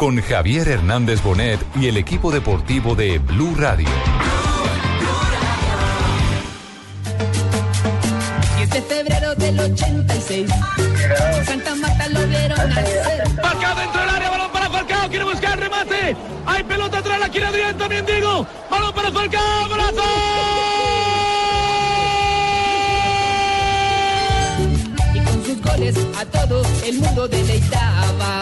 con Javier Hernández Bonet y el equipo deportivo de Blue Radio. 10 de febrero del 86. Santa Marta lo vieron nacer. Falcao dentro del área, balón para Falcao, quiere buscar remate. Hay pelota atrás, la quiere Adrián también, digo. Balón para Falcao, golazo. Y con sus goles a todo el mundo deleitaba.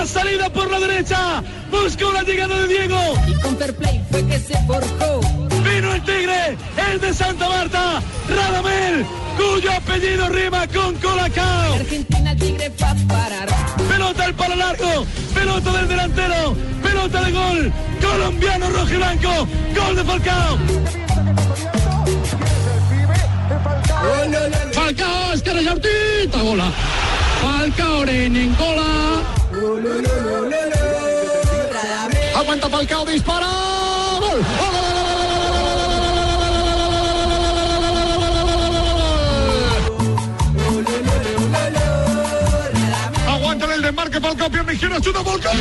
La salida por la derecha. Buscó la llegada de Diego. Y con play fue que se forjó. Vino el Tigre, el de Santa Marta, Radamel, cuyo apellido rima con Colacao. Argentina Tigre va a parar. Pelota al palo largo, pelota del delantero, pelota de gol, colombiano rojo y blanco, gol de Falcao. Falcao, Oscar Yautita, gola. Falcao en gola. Aguanta Falcao, dispara. Gol. Aguanta el desmarque Falcao, pierna izquierda, chuta Falcao.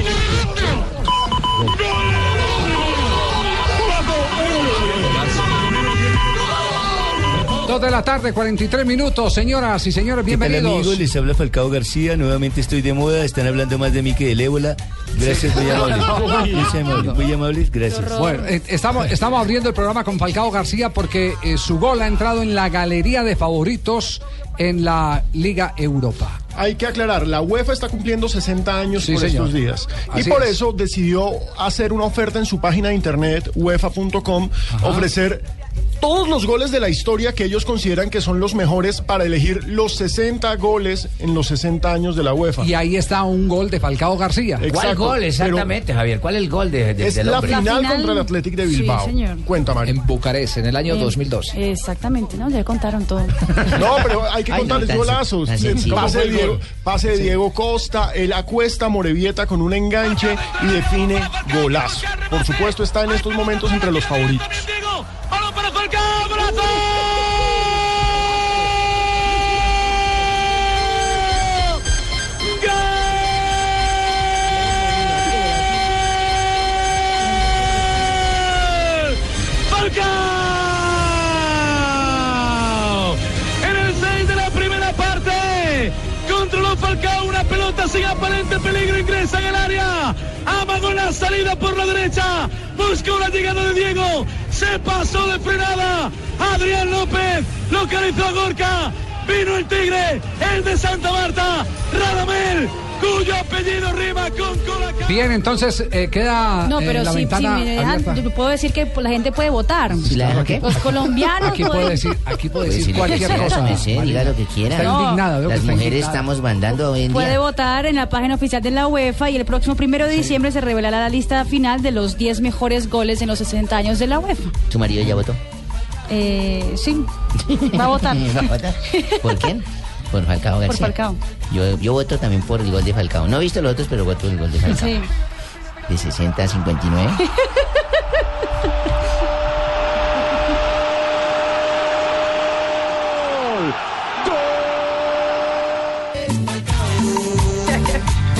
Dos de la tarde, 43 minutos, señoras y señores, ¿Qué tal, bienvenidos. amigos? Les habla Falcao García. Nuevamente estoy de moda. Están hablando más de mí que del ébola. Gracias, muy amables. Muy amables, muy amables. Gracias. Bueno, eh, estamos, estamos abriendo el programa con Falcao García porque eh, su gol ha entrado en la galería de favoritos en la Liga Europa. Hay que aclarar, la UEFA está cumpliendo 60 años Sí, por señor. estos días. Así y por es. eso decidió hacer una oferta en su página de internet, uefa.com, ofrecer todos los goles de la historia que ellos consideran que son los mejores para elegir los 60 goles en los 60 años de la UEFA. Y ahí está un gol de Falcao García. Exacto, ¿Cuál gol pero exactamente, Javier? ¿Cuál es el gol de, de- Es del la final, final- contra el Athletic de Sí, Bilbao. señor. Cuenta, Mario. En Bucarest, en el año Eh, 2002. Exactamente, ¿no? Ya contaron todo. No, pero hay que contarles golazos. pase de Diego Costa, él acuesta a Morevieta con un enganche y define golazo. Por supuesto, está en estos momentos entre los favoritos. Falcao, golazo. ¡Gol! ¡Falcao! En el 6 de la primera parte. Controló Falcao una pelota sin aparente peligro. Ingresa en el área. Amagó la salida por la derecha. Buscó la llegada de Diego. Pasó de frenada. Adrián López localizó a Gorka. Vino el Tigre, el de Santa Marta. Radamel, cuyo apellido rima con Colacao. Bien, entonces eh, queda No, eh, pero la si, me dejan, puedo decir que la gente puede votar. claro, ¿qué? Los colombianos Aquí puede pueden- decir, aquí puede Pues decir cualquier cosa. sé, diga lo que quiera. Está No. indignada, Las está mujeres indignada. estamos mandando hoy en Puede día. votar en la página oficial de la UEFA y el próximo primero de diciembre se revelará la lista final de los 10 mejores goles en los 60 años de la UEFA. ¿Tu marido ya votó? Eh, sí, va a votar. ¿Va a votar? ¿Por quién? Por Falcao García. Por Falcao. Yo, yo voto también por el gol de Falcao. No he visto los otros, pero voto el gol de Falcao. Sí. De 60 a 59.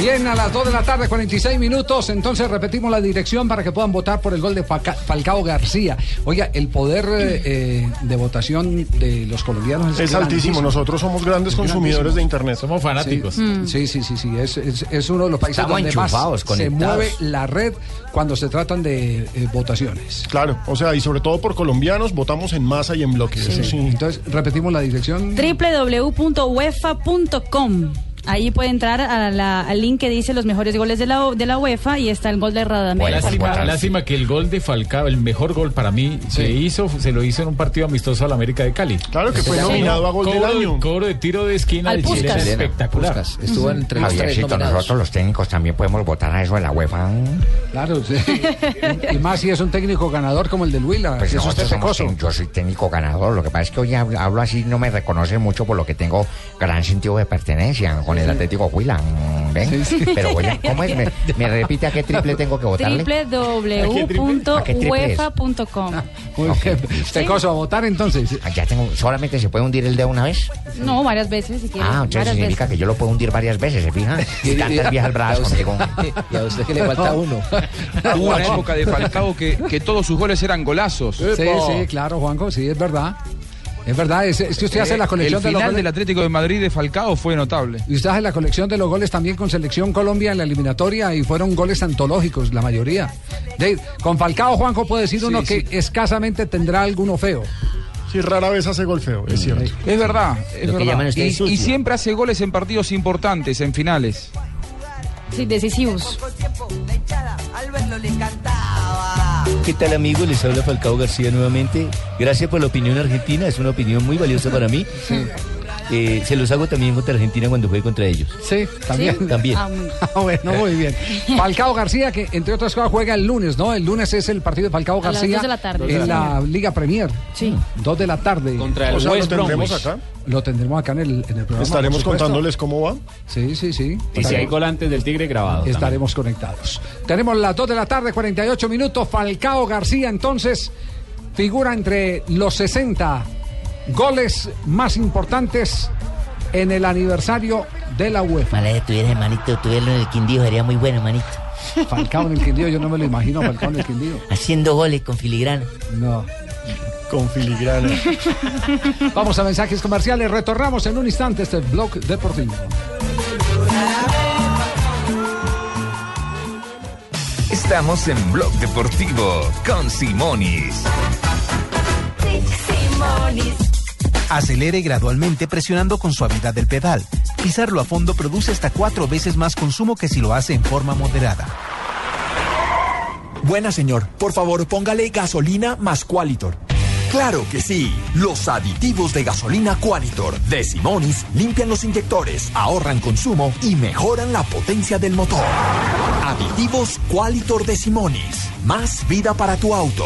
Bien, a las 2 de la tarde, 46 minutos. Entonces repetimos la dirección para que puedan votar por el gol de Falca- Falcao García. Oiga, el poder eh, de votación de los colombianos Es altísimo. Nosotros somos grandes consumidores de Internet. Somos fanáticos. Sí, sí, sí, sí. Es, es- es uno de los países Estamos donde más se mueve la red cuando se tratan de eh, votaciones. Claro, o sea, y sobre todo por colombianos, votamos en masa y en bloque. Eso sí. Entonces repetimos la dirección. www.uefa.com Ahí puede entrar a la- al link que dice los mejores goles de la, de la UEFA y está el gol de Radamel. Lástima, lástima que el gol de Falcao, el mejor gol para mí, se hizo, se lo hizo en un partido amistoso al América de Cali. Claro que fue nominado a gol del año. Cobro de tiro de esquina Al de Chile espectacular. Estuvo entre los tres nominados. nosotros los técnicos también podemos votar a eso de la UEFA. Claro, sí. y más si es un técnico ganador como el del Huila. Pues que es usted somos yo soy técnico ganador. Lo que pasa es que hoy hab- hablo así, no me reconoce mucho por lo que tengo gran sentido de pertenencia con el Atlético Huila. mm, ¿ve? Pero voy a, ¿cómo es? ¿Me, me repite a qué triple tengo que votarle? www.uefa.com. Bien. Pecoso, a votar entonces. Ah, Ya tengo, solamente se puede hundir el dedo una vez. No, varias veces si quiere. Ah, entonces varias significa veces. que yo lo puedo hundir varias veces, ¿se fija? Y tantas viejas bravas conmigo. Y a usted que le falta uno. Hubo una época de Falcao que, que todos sus goles eran golazos. Sí, sí, claro, Juanjo, sí, es verdad. Es verdad, es, es que usted hace la colección el de los final goles. del Atlético de Madrid de Falcao fue notable. Y usted hace la colección de los goles también con Selección Colombia en la eliminatoria y fueron goles antológicos, la mayoría. De- con Falcao, Juanjo, puede decir uno que escasamente tendrá alguno feo. Sí, rara vez hace gol feo, es cierto. Es verdad, es Lo que verdad. llaman Y, y siempre hace goles en partidos importantes, en finales. Sí, decisivos. ¿Qué tal amigos? Les habla Falcao García nuevamente. Gracias por la opinión argentina, es una opinión muy valiosa para mí. Eh, se los hago también contra Argentina cuando juegue contra ellos. Sí, también. También. Ah, muy- bueno, muy bien. Falcao García, que entre otras cosas juega el lunes, ¿no? El lunes es el partido de Falcao A las García dos de la tarde. en la Liga Premier. Sí. Dos de la tarde. Contra el O sea, lo West tendremos Bromwich. acá. Lo tendremos acá en el, en el programa. Estaremos contándoles cómo va. Sí, sí, sí. Y si hay gol antes del Tigre grabado. también. Estaremos conectados. Tenemos las 2 de la tarde, 48 minutos. Falcao García, entonces, figura entre los 60 goles más importantes en el aniversario de la UEFA. Que tuviera hermanito, tuviera en el Quindío, sería muy bueno, hermanito. Falcao en el Quindío, yo no me lo imagino, Falcao en el Quindío. Haciendo goles con filigrana. No. Con filigrana. Vamos a mensajes comerciales, retornamos en un instante este blog deportivo. Estamos en Blog Deportivo con Simonis. Acelere gradualmente presionando con suavidad el pedal. Pisarlo a fondo produce hasta cuatro veces más consumo que si lo hace en forma moderada. Buena señor, por favor póngale gasolina más Qualitor. Claro que sí, los aditivos de gasolina Qualitor de Simonis limpian los inyectores, ahorran consumo y mejoran la potencia del motor. Aditivos Qualitor de Simonis, más vida para tu auto.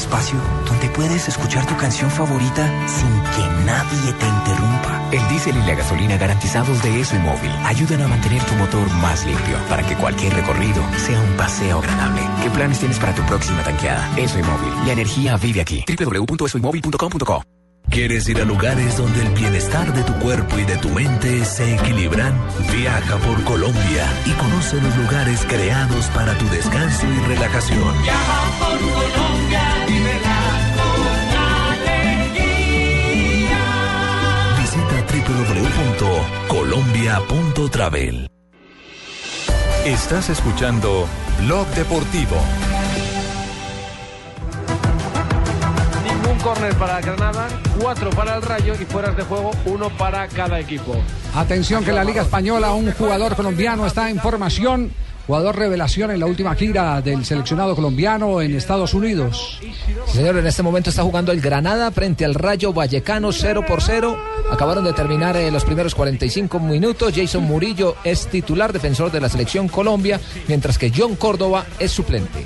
Espacio donde puedes escuchar tu canción favorita sin que nadie te interrumpa. El diésel y la gasolina garantizados de ESO Móvil ayudan a mantener tu motor más limpio para que cualquier recorrido sea un paseo agradable. ¿Qué planes tienes para tu próxima tanqueada? ESO Móvil. La energía vive aquí. www.esoymóvil.com.co ¿Quieres ir a lugares donde el bienestar de tu cuerpo y de tu mente se equilibran? Viaja por Colombia y conoce los lugares creados para tu descanso y relajación. Viaja por Colombia, Visita www.colombia.travel. Estás escuchando Blog Deportivo. Córner para Granada, cuatro para el Rayo y fueras de juego, uno para cada equipo. Atención que en la Liga Española un jugador colombiano está en formación, jugador revelación en la última gira del seleccionado colombiano en Estados Unidos. Sí, señor, en este momento está jugando el Granada frente al Rayo Vallecano 0 por 0. Acabaron de terminar eh, los primeros 45 minutos. Jason Murillo es titular defensor de la selección Colombia, mientras que John Córdoba es suplente.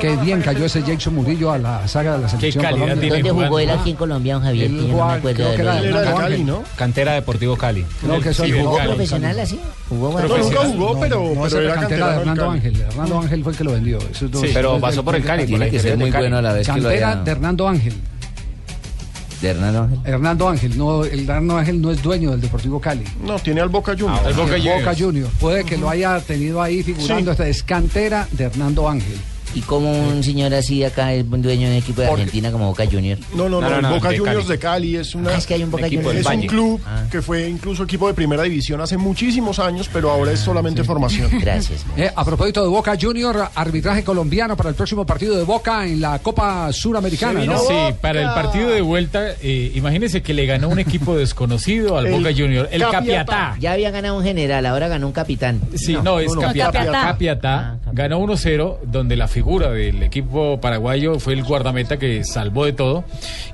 Qué bien cayó ese Jason Murillo a la saga de la selección calidad Colombia. tiene ¿Dónde jugó él aquí en Colombia, don Javier? Que yo no jugó- me acuerdo creo de que era de Hernando Ángel. Cantera Deportivo Cali. Creo que eso Sí, es ¿Jugó Hernando profesional Ángel. así? ¿Jugó Pero bueno? nunca jugó, pero, No, pero esa es era la cantera de Hernando Cali. Ángel. Hernando Ángel fue el que lo vendió. Esos dos- Sí, pero pasó por el Cali, Tiene que ser muy Cali. bueno a la vez que lo Cantera de Hernando Ángel. De Hernando Ángel. Hernando Ángel, no, el Hernando Ángel no es dueño del Deportivo Cali. No, tiene al Boca Juniors. Ah, el Boca El Juniors. Boca Juniors. Puede que lo haya tenido ahí figurando. Sí. Esta es cantera de Hernando Ángel. ¿Y como un señor así acá es un dueño de un equipo de Argentina como Boca Junior? No, no, no, el Boca Juniors de Cali es una. Ah, es que hay un Boca Juniors. Es un Valle. club Ah. que fue incluso equipo de primera división hace muchísimos años, pero ahora es solamente formación. Gracias. Eh, a propósito de Boca Junior, arbitraje colombiano para el próximo partido de Boca en la Copa Suramericana, ¿no? Sí, para el partido de vuelta, eh, imagínense que le ganó un equipo desconocido al El Boca Junior, el Capiatá. Ya había ganado un general, ahora ganó un capitán. Sí, no, es Capiatá. Capiatá ganó 1-0, donde la figura del equipo paraguayo fue el guardameta que salvó de todo.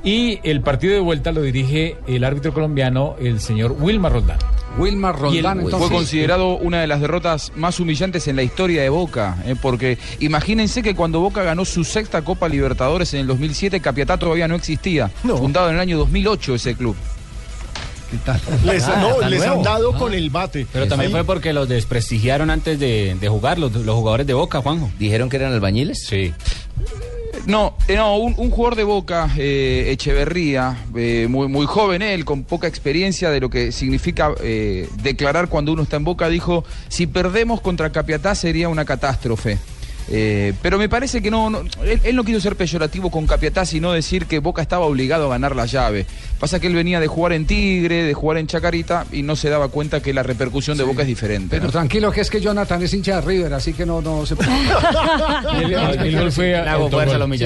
Y el partido de vuelta lo dirige el árbitro colombiano, el señor Wilmar Roldán. Wilmar Roldán fue considerado una de las derrotas más humillantes en la historia de Boca, eh, porque imagínense que cuando Boca ganó su sexta Copa Libertadores en el 2007, Capiatá todavía no existía, fundado en el año 2008 ese club. Les, Ah, no, les nuevo. han dado con el bate. Pero también Ahí- fue porque los desprestigiaron antes de, de jugar, los, los jugadores de Boca, Juanjo. ¿Dijeron que eran albañiles? Sí. No, eh, no, un, un jugador de Boca, eh, Echeverría, eh, muy, muy joven él, con poca experiencia de lo que significa eh, declarar cuando uno está en Boca, dijo, si perdemos contra Capiatá sería una catástrofe. Eh, pero me parece que no, no- él, él no quiso ser peyorativo con Capiatá, sino decir que Boca estaba obligado a ganar la llave. Pasa que él venía de jugar en Tigre, de jugar en Chacarita, y no se daba cuenta que la repercusión de Boca es diferente. Pero ¿no? tranquilo que es que Jonathan es hincha de River, así que no, no se sí,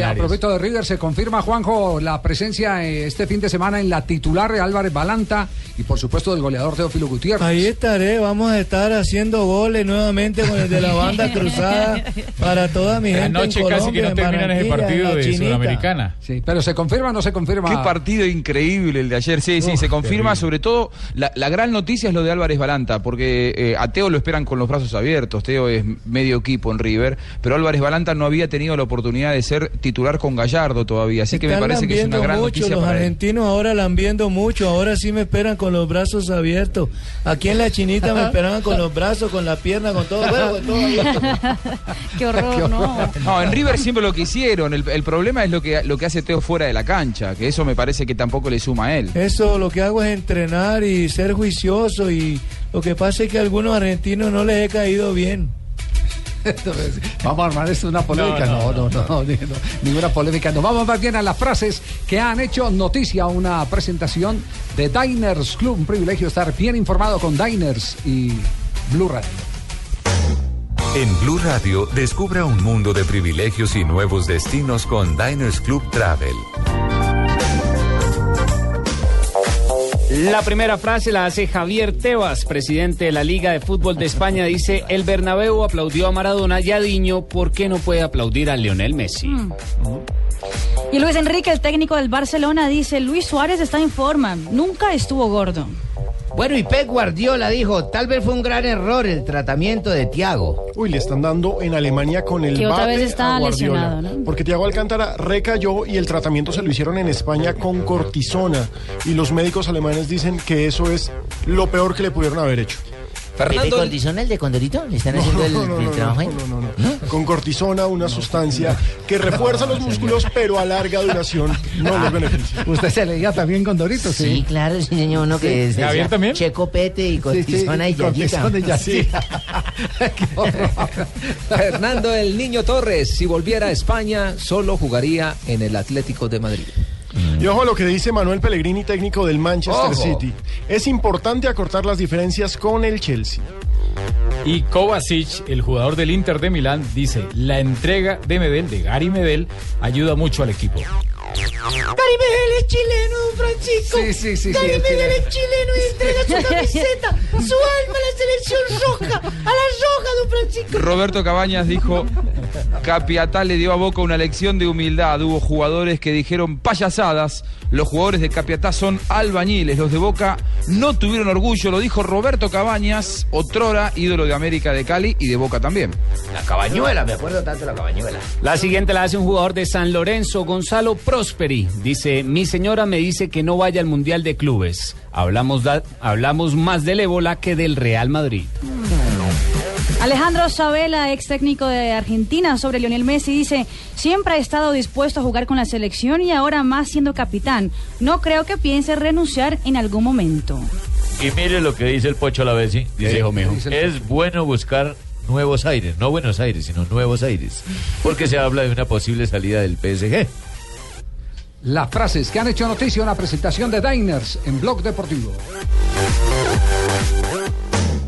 a propósito de River, se confirma, Juanjo, la presencia eh, este fin de semana en la titular de Álvarez Balanta y por supuesto del goleador Teófilo Gutiérrez. Ahí estaré, vamos a estar haciendo goles nuevamente con el de la banda cruzada para toda mi gente Anoche en casi que no terminan ese partido la de Chinita. Sudamericana. Sí, pero se confirma o no se confirma. Qué partido increíble el de ayer, sí, sí, Uf, se confirma, terrible. sobre todo la, la gran noticia es lo de Álvarez Balanta, porque eh, a Teo lo esperan con los brazos abiertos, Teo es medio equipo en River, pero Álvarez Balanta no había tenido la oportunidad de ser titular con Gallardo todavía, así que me parece que es una gran mucho, noticia los para él. argentinos ahora lambiendo mucho, ahora sí me esperan con los brazos abiertos. Aquí en la chinita me esperaban con los brazos, con la pierna, con todo, bueno, con todo. Qué horror, ¿no? No, en River siempre lo que hicieron, el, el problema es lo que, lo que hace Teo fuera de la cancha, que eso me parece que tampoco le suma a él. Eso lo que hago es entrenar y ser juicioso y lo que pasa es que a algunos argentinos no les he caído bien. Vamos a armar esto una polémica. No, no, no, no, ni- no, ninguna polémica. Nos vamos más bien a las frases que han hecho noticia. Una presentación de Diners Club. Un privilegio estar bien informado con Diners y Blue Radio. En Blue Radio, descubra un mundo de privilegios y nuevos destinos con Diners Club Travel. La primera frase la hace Javier Tebas, presidente de la Liga de Fútbol de España. Dice, el Bernabéu aplaudió a Maradona y a Diño, ¿por qué no puede aplaudir a Lionel Messi? Mm. Y Luis Enrique, el técnico del Barcelona, dice, Luis Suárez está en forma, nunca estuvo gordo. Bueno, y Pep Guardiola dijo, tal vez fue un gran error el tratamiento de Tiago. Uy, le están dando en Alemania con el Que otra vez está a Guardiola. lesionado, ¿no? Porque Thiago Alcántara recayó y el tratamiento se lo hicieron en España con cortisona. Y los médicos alemanes dicen que eso es lo peor que le pudieron haber hecho. ¿Pepe Condizona, el de Condorito? ¿Le están haciendo el, no, no, el no, trabajo ahí? no, no, no. Con cortisona, una sustancia que refuerza los músculos, pero a larga duración no los beneficia. Usted se leía también con Doritos, Sí, claro, sí, señor, uno que es ¿Javier decía, también? Checo Pete y. Condizona y Yayita. Fernando el Niño Torres, si volviera a España, solo jugaría en el Atlético de Madrid. Y ojo a lo que dice Manuel Pellegrini, técnico del Manchester Ojo. City. Es importante acortar las diferencias con el Chelsea. Y Kovacic, el jugador del Inter de Milán, dice, la entrega de Medel, de Gary Medel, ayuda mucho al equipo. Gary Medel es chileno, don Francisco. Sí, sí, sí, Gary Medel chileno. es chileno y entrega su camiseta, su alma a la selección roja, a la roja, don Francisco. Roberto Cabañas dijo, Capiatá le dio a Boca una lección de humildad. Hubo jugadores que dijeron payasadas. Los jugadores de Capiatá son albañiles. Los de Boca no tuvieron orgullo. Lo dijo Roberto Cabañas, otrora ídolo de América de Cali y de Boca también. La cabañuela, me acuerdo tanto de la cabañuela. La siguiente la hace un jugador de San Lorenzo, Gonzalo Prosperi. Dice, mi señora me dice que no vaya al Mundial de Clubes. Hablamos, da- hablamos más del ébola que del Real Madrid. Alejandro Sabela, ex técnico de Argentina, sobre Lionel Messi, dice, siempre ha estado dispuesto a jugar con la selección y ahora más siendo capitán. No creo que piense renunciar en algún momento. Y mire lo que dice el Pocho Lavesi. Dice, dijo, mijo? es bueno buscar Nuevos Aires, no Buenos Aires, sino Nuevos Aires, porque se habla de una posible salida del PSG. Las frases que han hecho noticia en la presentación de Diners en Blog Deportivo.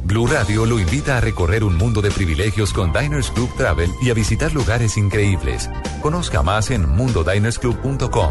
Blue Radio lo invita a recorrer un mundo de privilegios con Diners Club Travel y a visitar lugares increíbles. Conozca más en mundodinersclub.com.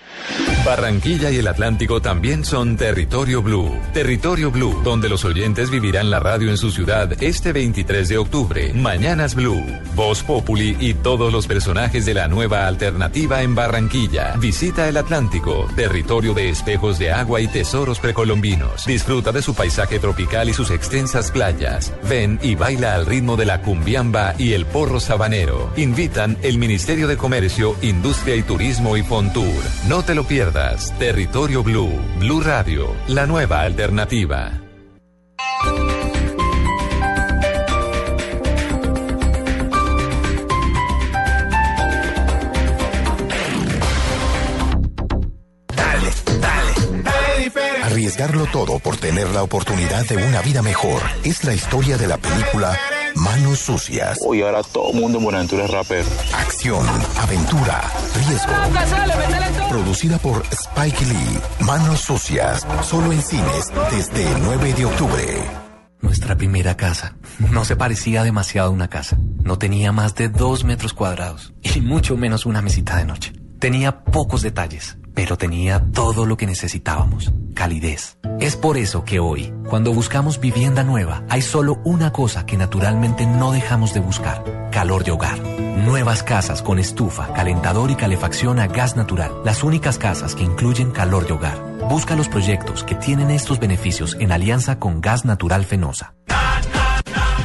Barranquilla y el Atlántico también son Territorio Blue. Territorio Blue, donde los oyentes vivirán la radio en su ciudad este 23 de octubre. Mañanas Blue, Voz Populi y todos los personajes de la nueva alternativa en Barranquilla. Visita el Atlántico, territorio de espejos de agua y tesoros precolombinos. Disfruta de su paisaje tropical y sus extensas playas. Ven y baila al ritmo de la cumbiamba y el porro sabanero. Invitan el Ministerio de Comercio, Industria y Turismo y Fontour. No te lo pierdas. Territorio Blue. Blue Radio. La nueva alternativa. Dale, dale, dale diferente. Arriesgarlo todo por tener la oportunidad de una vida mejor es la historia de la película Manos Sucias. Uy, ahora todo el mundo en Buenaventura es rapero. Acción, aventura, riesgo. Producida por Spike Lee. Manos Sucias. Solo en cines desde el 9 de octubre. Nuestra primera casa no se parecía demasiado a una casa. No tenía más de dos metros cuadrados y mucho menos una mesita de noche. Tenía pocos detalles, pero tenía todo lo que necesitábamos. Calidez. Es por eso que hoy, cuando buscamos vivienda nueva, hay solo una cosa que naturalmente no dejamos de buscar. Calor de hogar. Nuevas casas con estufa, calentador y calefacción a gas natural. Las únicas casas que incluyen calor de hogar. Busca los proyectos que tienen estos beneficios en alianza con Gas Natural Fenosa.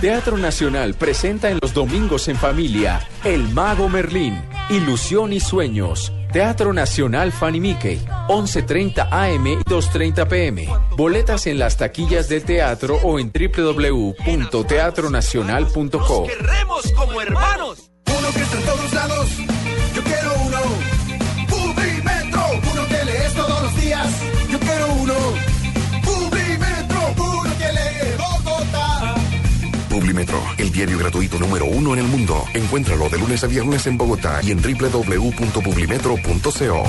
Teatro Nacional presenta en los domingos en familia El Mago Merlín, Ilusión y Sueños. Teatro Nacional Fanny Mickey, 11.30 AM y 2.30 PM. Boletas en las taquillas del teatro o en www.teatronacional.co. queremos como hermanos. Uno que está en todos lados. Yo quiero Publimetro, el diario gratuito número uno en el mundo. Encuéntralo de lunes a viernes en Bogotá y en www.publimetro.co.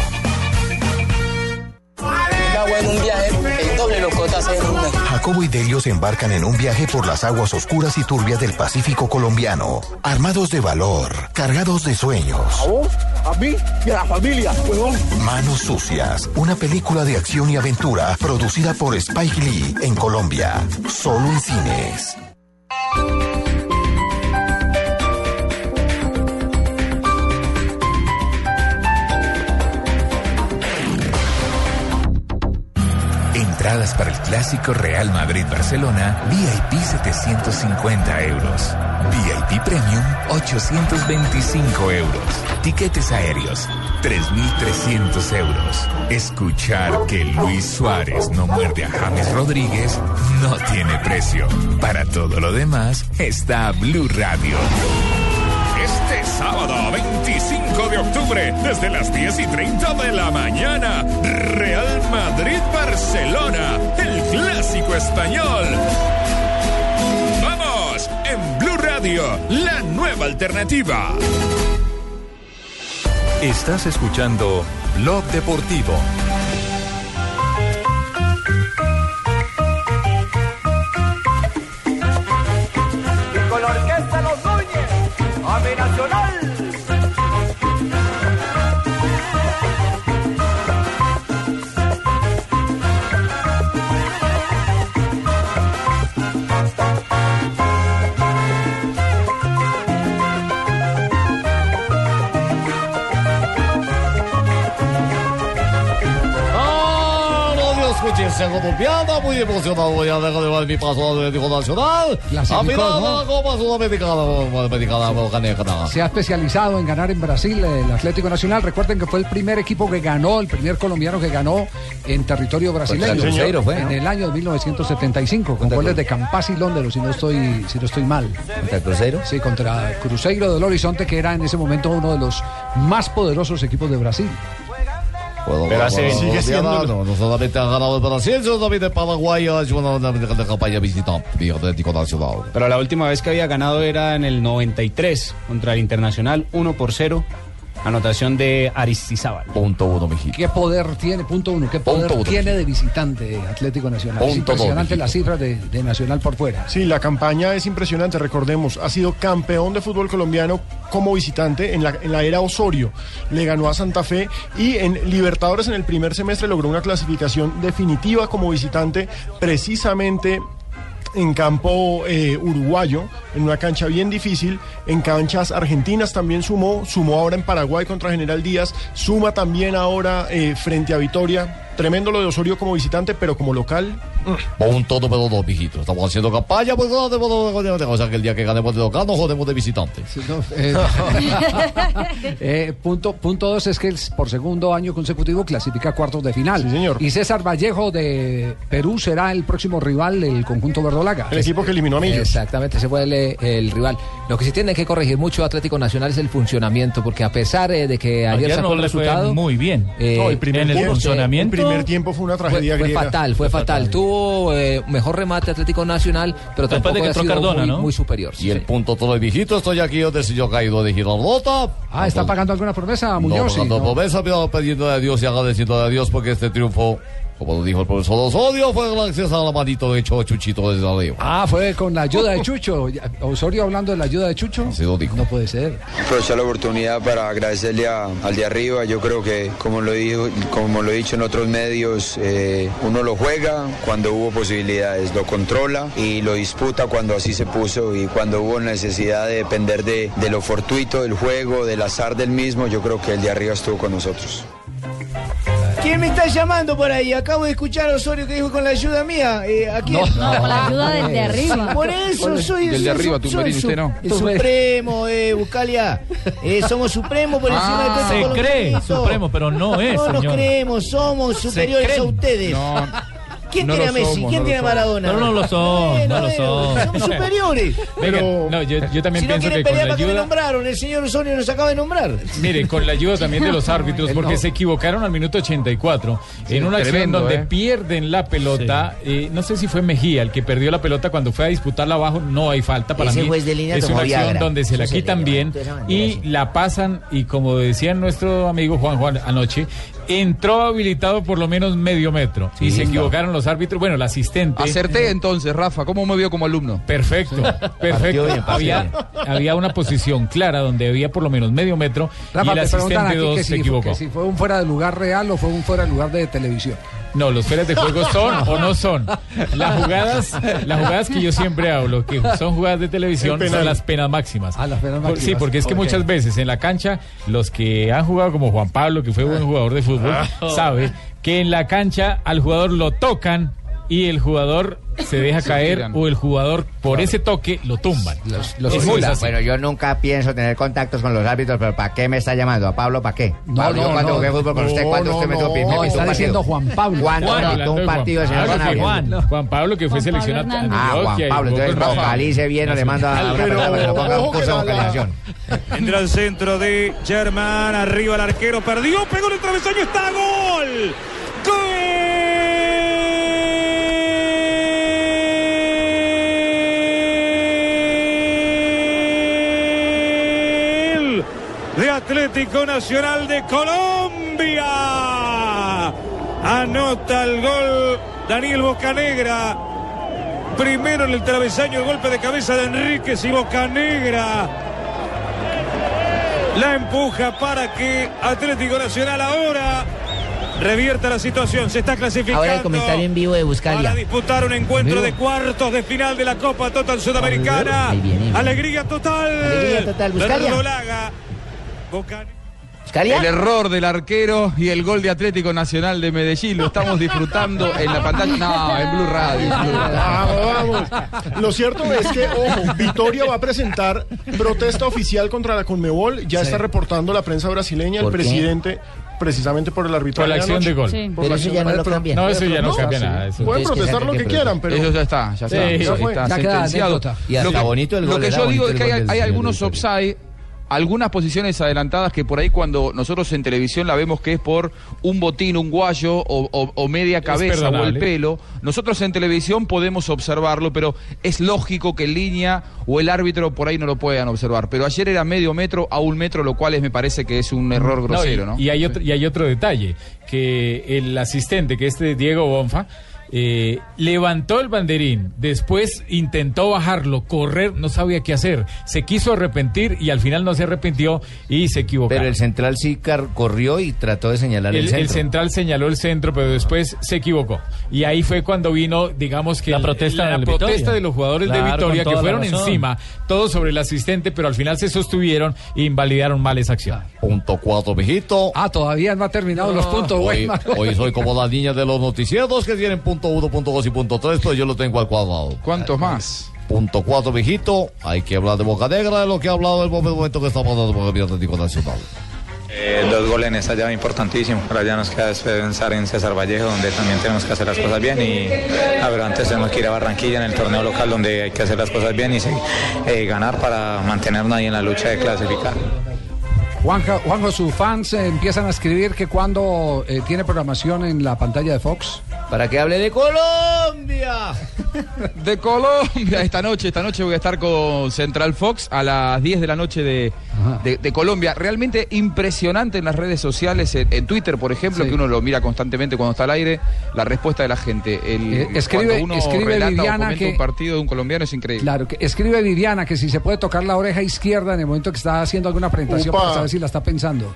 en un viaje, el doble lo cotas en una. Jacobo y Delio se embarcan en un viaje por las aguas oscuras y turbias del Pacífico colombiano, armados de valor, cargados de sueños. A mí y a la familia. Manos Sucias, una película de acción y aventura producida por Spike Lee en Colombia, solo en cines. Thank you. Para el clásico Real Madrid-Barcelona, VIP 750 euros. VIP Premium 825 euros. Tiquetes aéreos 3.300 euros. Escuchar que Luis Suárez no muerde a James Rodríguez no tiene precio. Para todo lo demás está Blue Radio. Este sábado 25 de octubre, desde las 10 y 30 de la mañana, Real Madrid-Barcelona, el clásico español. Vamos, en Blue Radio, la nueva alternativa. Estás escuchando Blog Deportivo. Sebastián Colombiana, muy emocionado. Voy a dejar de dar mi paso al Atlético Nacional. A final ¿no? la Copa Sudamericana. Se ha especializado en ganar en Brasil el Atlético Nacional. Recuerden que fue el primer equipo que ganó, el primer colombiano que ganó en territorio brasileño. Contra el fue, en ¿no? el año de 1975, con goles de Campas y Londero, si no estoy, si no estoy mal. ¿Contra el Cruzeiro? Sí, contra Cruzeiro del Horizonte, que era en ese momento uno de los más poderosos equipos de Brasil. Bueno, Pero hace- bueno, sigue siendo- No, no solamente ha ganado el Brasil, sino también el Paraguay ha hecho una campaña visitante de Atlético Nacional. Pero la última vez que había ganado era en el 93 contra el Internacional, 1 por 0. Anotación de Aristizábal. Punto uno, mijito. ¿Qué poder tiene, punto uno, qué poder Punto uno. tiene de visitante Atlético Nacional? es Punto impresionante las cifras de, de Nacional por fuera. Sí, la campaña es impresionante. Recordemos, ha sido campeón de fútbol colombiano como visitante en la, en la era Osorio. Le ganó a Santa Fe y en Libertadores en el primer semestre logró una clasificación definitiva como visitante precisamente en campo eh, uruguayo, en una cancha bien difícil, en canchas argentinas también sumó, sumó ahora en Paraguay contra General Díaz, suma también ahora eh, frente a Vitoria. Tremendo lo de Osorio como visitante, pero como local, Punto número dos, mijito. Estamos haciendo campaña, pues no o sea que el día que ganemos de local nos jodemos de visitante. Eh, eh, punto, punto dos es que el- por segundo año consecutivo clasifica a cuartos de final. señor. Y César Vallejo de Perú será el próximo rival del conjunto verdolaga. el equipo que eliminó a Millos. Exactamente, ese fue el, el rival. Lo que sí tiene que corregir mucho Atlético Nacional es el funcionamiento, porque a pesar eh, de que ayer, Ayer sacó no el fue resultado. muy bien. eh, No, el primer en el funcionamiento. El primer tiempo fue una fue, tragedia fue griega. fatal, fue, fatal. Tuvo eh, mejor remate Atlético Nacional, pero Después tampoco de que ha sido Cardona, muy, ¿no? muy superior. Y el punto todo el viejito, estoy aquí donde si yo caído de Girardota. Ah, ¿está pagando alguna promesa, No, Muñoz? Sí, pagando no. promesa, pero pidiendo a Dios y agradeciendo a Dios porque este triunfo, como lo dijo el profesor Osorio, fue gracias a la manito de Chuchito desde arriba. Ah, fue con la ayuda de Chucho. Osorio hablando de la ayuda de Chucho. No puede ser. aprovechar la oportunidad para agradecerle a- al de arriba. Yo creo que, como lo, dijo, como lo he dicho en otros medios, eh, uno lo juega cuando hubo posibilidades, lo controla y lo disputa cuando así se puso y cuando hubo necesidad de depender de, de lo fortuito del juego, del azar del mismo, yo creo que el de arriba estuvo con nosotros. ¿Quién me está llamando por ahí? Acabo de escuchar a Osorio que dijo con la ayuda mía. Eh, ¿a quién? No, no, con la ayuda del de arriba. Por eso soy Del de arriba, usted no. El supremo, eh, Buscalia. Eh, somos supremos por encima de todo Ah, Se cree supremo, pero no es, No nos creemos, somos superiores a ustedes. No. ¿Quién No tiene a Messi? somos, ¿Quién no tiene a lo somos. Maradona? No, no lo son, Bueno, no lo son. Somos superiores. Venga, no, yo, yo también si no pienso quieren que con pelear, la ¿para qué me ayuda. nombraron? El señor Osorio nos acaba de nombrar. Mire, con la ayuda también de los árbitros, porque se equivocaron al minuto 84 en una acción donde ¿eh? pierden la pelota. eh, no sé si fue Mejía el que perdió la pelota cuando fue a disputarla abajo. No hay falta para Ese mí. juez de línea es una acción Viagra. donde se la Eso quitan bien y la pasan. Y como decía nuestro amigo Juan Juan anoche, entró habilitado por lo menos medio metro. y se equivocaron los árbitros. Bueno, el asistente. Acerté entonces, Rafa. ¿Cómo me vio como alumno? Perfecto, perfecto. bien, había, había una posición clara donde había por lo menos medio metro Rafa, y el te preguntan asistente aquí 2 que se si, equivocó. que si fue un fuera de lugar real o fue un fuera de lugar de televisión. No, los fueras de juego son o no son. Las jugadas, las jugadas que yo siempre hablo, que son jugadas de televisión, son las penas máximas. Ah, las penas máximas. Sí, porque es que muchas veces en la cancha, los que han jugado como Juan Pablo, que fue buen jugador de fútbol, Ah. sabe que en la cancha al jugador lo tocan y el jugador se deja Se caer tiran. o el jugador por ese toque lo tumban. Eso es así. Bueno, yo nunca pienso tener contactos con los árbitros, pero ¿para qué me está llamando? ¿A Pablo para qué? Pablo, yo cuando jugué fútbol con usted, ¿cuánto usted me no, pitó- me un está diciendo Juan Pablo. ¿Cuánto Juan, me un de Juan partido, señor Pablo, que Sanabria? Juan, Juan Pablo que fue seleccionado Ah, Juan Pablo, entonces vocalice bien o le mando a la otra persona para que lo ponga en un curso de vocalización. Entra al centro de Germán, arriba el arquero, perdió, pegó en el travesaño, está gol. Gol de Atlético Nacional de Colombia. Anota el gol Daniel Bocanegra. Primero en el travesaño el golpe de cabeza de Enríquez y Bocanegra la empuja para que Atlético Nacional ahora revierta la situación. Se está clasificando Ahora el comentario en vivo de para disputar un encuentro de cuartos de final de la Copa Total Sudamericana. Ahí viene, ahí viene. Alegría total. Alegría total, Buscalia. El error del arquero y el gol de Atlético Nacional de Medellín. Lo estamos disfrutando en la pantalla. No, en Blue Radio. en Blue Radio. Vamos, vamos. Lo cierto es que, ojo, Vitoria va a presentar protesta oficial contra la Conmebol. Ya Sí. está reportando la prensa brasileña, el presidente, precisamente por el arbitraje. Por la acción de gol. Sí. Por Pero la eso ya no lo cambia. No, eso ya no sí. cambia nada. eso- Pueden que protestar lo que que quieran, pero. Eso ya está, ya está. Sí, Eso ya fue. está sentenciado. Y hasta Lo que, bonito el lo gol, que era yo digo es que hay, hay algunos offside, algunas posiciones adelantadas que por ahí cuando nosotros en televisión la vemos que es por un botín, un guayo o, o- o media cabeza o el pelo. Nosotros en televisión podemos observarlo, pero es lógico que en línea o el árbitro por ahí no lo puedan observar. Pero ayer era medio metro a un metro, lo cual es, me parece que es un error No, grosero, y, ¿no? y hay otro, y hay otro detalle, que el asistente, que este Diego Bonfa, eh, levantó el banderín, después intentó bajarlo, correr, no sabía qué hacer, se quiso arrepentir y al final no se arrepintió y se equivocó. Pero el central sí corrió y trató de señalar el, El, centro. el central señaló el centro, pero después se equivocó. Y ahí fue cuando vino, digamos que La el- protesta la del protesta de los jugadores de Vitoria que la fueron encima, todos sobre el asistente, pero al final se sostuvieron e invalidaron mal esa acción. Punto cuatro, mijito. Ah, todavía no ha terminado los puntos, güey. Hoy, soy como las niñas de los noticieros que tienen punto uno, punto dos y punto tres, pues yo lo tengo al cuadrado. ¿Cuántos más? Punto cuatro, mijito. Hay que hablar de Boca Negra, de lo que ha hablado el momento que estamos dando por el Atlético Nacional. Eh, dos goles en esta llave importantísimo. Ahora ya nos queda pensar en César Vallejo, donde también tenemos que hacer las cosas bien. Y a ver, antes tenemos que ir a Barranquilla en el torneo local, donde hay que hacer las cosas bien y eh, ganar para mantenernos ahí en la lucha de clasificar. Juanjo, Juanjo, sus fans eh, empiezan a escribir que cuando eh, tiene programación en la pantalla de Fox. Para que hable de Colombia. De Colombia, esta noche, esta noche voy a estar con Central Fox a las 10 de la noche de, de- de Colombia. Realmente impresionante en las redes sociales, en, en Twitter, por ejemplo, Sí. que uno lo mira constantemente cuando está al aire, la respuesta de la gente. El, Eh, escribe- cuando uno escribe Viviana que- un partido de un colombiano es increíble. Claro, que escribe Viviana que si se puede tocar la oreja izquierda en el momento que está haciendo alguna presentación Upa. para saber si la está pensando.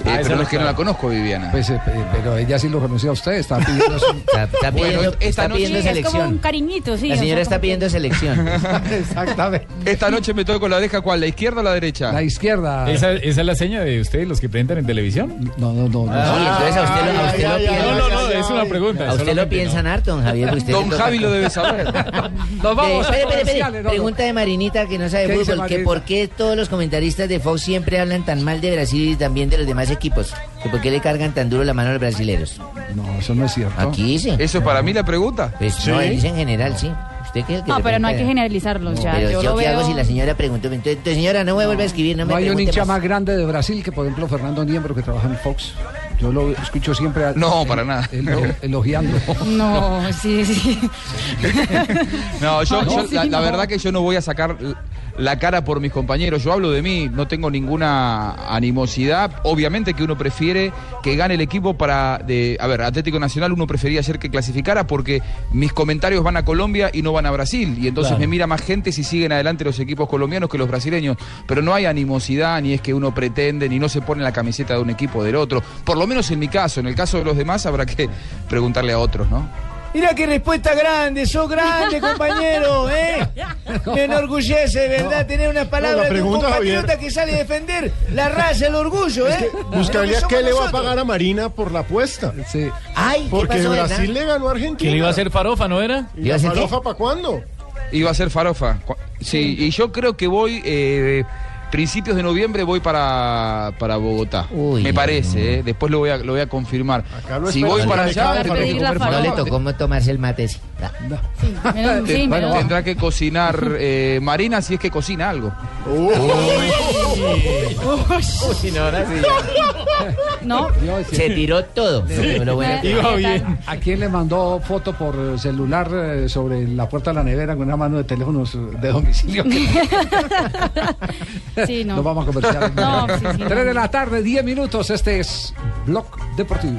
Eh, Ah, esa pero no es que no la conozco, Viviana. Pues, eh, pe- pero ella sí lo conoció a usted, está pidiendo su- Está, está Bueno, pidiendo, está noche- pidiendo Sí, es como un selección. cariñito, sí. La o sea, señora está que- pidiendo selección. Exactamente. Esta noche me toco con la oreja, ¿cuál? ¿La izquierda o la derecha? La izquierda. ¿Esa, esa es la seña de ustedes, los que presentan en televisión? No, no, no. no. Ah, Oye, entonces a usted, lo- a usted lo ay, ay, piensan. No, no, no, es una pregunta. A usted lo piensan harto, don Javier. usted Don Javi lo debe saber. Nos Eh, vamos espere, espere. Pregunta de Marinita que no sabe ¿Qué dice fútbol. Que? ¿Por qué todos los comentaristas de Fox siempre hablan tan mal de Brasil y también de los demás equipos? ¿Que ¿Por qué le cargan tan duro la mano a los brasileños? No, eso no es cierto. Aquí dice. ¿Eso es para mí la pregunta? Pues no, él dice en general, sí. ¿Usted qué es el que No, pero no hay que generalizarlos ya. Pero yo yo, lo qué hago veo- si la señora preguntó. Entonces, señora, no me vuelva a escribir, no me No hay un hincha más. más grande de Brasil que, por ejemplo, Fernando Niembro, que trabaja en Fox. Yo lo escucho siempre. a- No, para nada. elo- elogiando. No, sí, sí. No, yo, No, yo- sí, la, la no. verdad que yo no voy a sacar la cara por mis compañeros. Yo hablo de mí, no tengo ninguna animosidad. Obviamente que uno prefiere que gane el equipo para. De, a ver, Atlético Nacional uno prefería ayer que clasificara porque mis comentarios van a Colombia y no van a Brasil. Y entonces Claro. me mira más gente si siguen adelante los equipos colombianos que los brasileños. Pero no hay animosidad, ni es que uno pretende, ni no se pone la camiseta de un equipo o del otro. Por lo menos en mi caso. En el caso de los demás habrá que preguntarle a otros, ¿no? Mira qué respuesta grande, sos grande, compañero, ¿eh? Me enorgullece, verdad, tener unas palabras de un compatriota Javier. que sale a defender la raza, el orgullo, ¿eh? Buscaría que qué le va a pagar a Marina por la apuesta. Sí. Ay, ¿qué Porque pasó? Brasil le ganó a Que Argentina. le iba a hacer farofa, ¿no era? ¿Y ¿Le iba a la farofa para cuándo? Iba a ser farofa. Sí, y yo creo que voy, eh, principios de noviembre voy para, para Bogotá. Uy, Me parece, no. eh, después lo voy a, lo voy a confirmar. Acá lo Si voy para allá, farofa. No le farofa. tocó tomarse el mate. Sí. Sí, menos- sí, Bueno, menos- tendrá que cocinar eh, Marina si es que cocina algo. No, Se tiró todo. Lo- lo bueno que- Iba bien. ¿A quién le mandó foto por eh, celular eh, sobre la puerta de la nevera con una mano de teléfonos eh, de domicilio? sí, no. Nos vamos a conversar. No, sí, sí, no. 3 de la tarde, 10 minutos. Este es Blog Deportivo.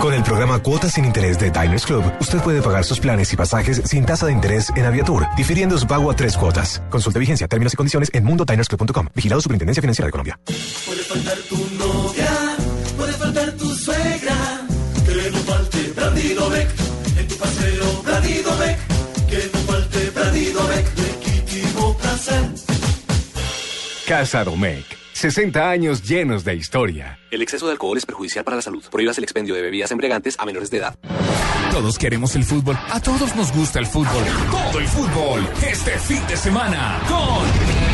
Con el programa Cuotas sin Interés de Diners Club, usted puede pagar sus planes y pasajes sin tasa de interés en Aviatur, difiriendo su pago a tres cuotas. Consulte vigencia, términos y condiciones en mundodinersclub.com. Vigilado Superintendencia Financiera de Colombia. Puede faltar tu novia, puede faltar tu suegra, que no falte Bradidobec, en tu paseo Bradidobec, que no falte legítimo placer. Casa Domecq. 60 años llenos de historia. El exceso de alcohol es perjudicial para la salud. Prohíbas el expendio de bebidas embriagantes a menores de edad. Todos queremos el fútbol. A todos nos gusta el fútbol. Todo el fútbol. Este fin de semana con...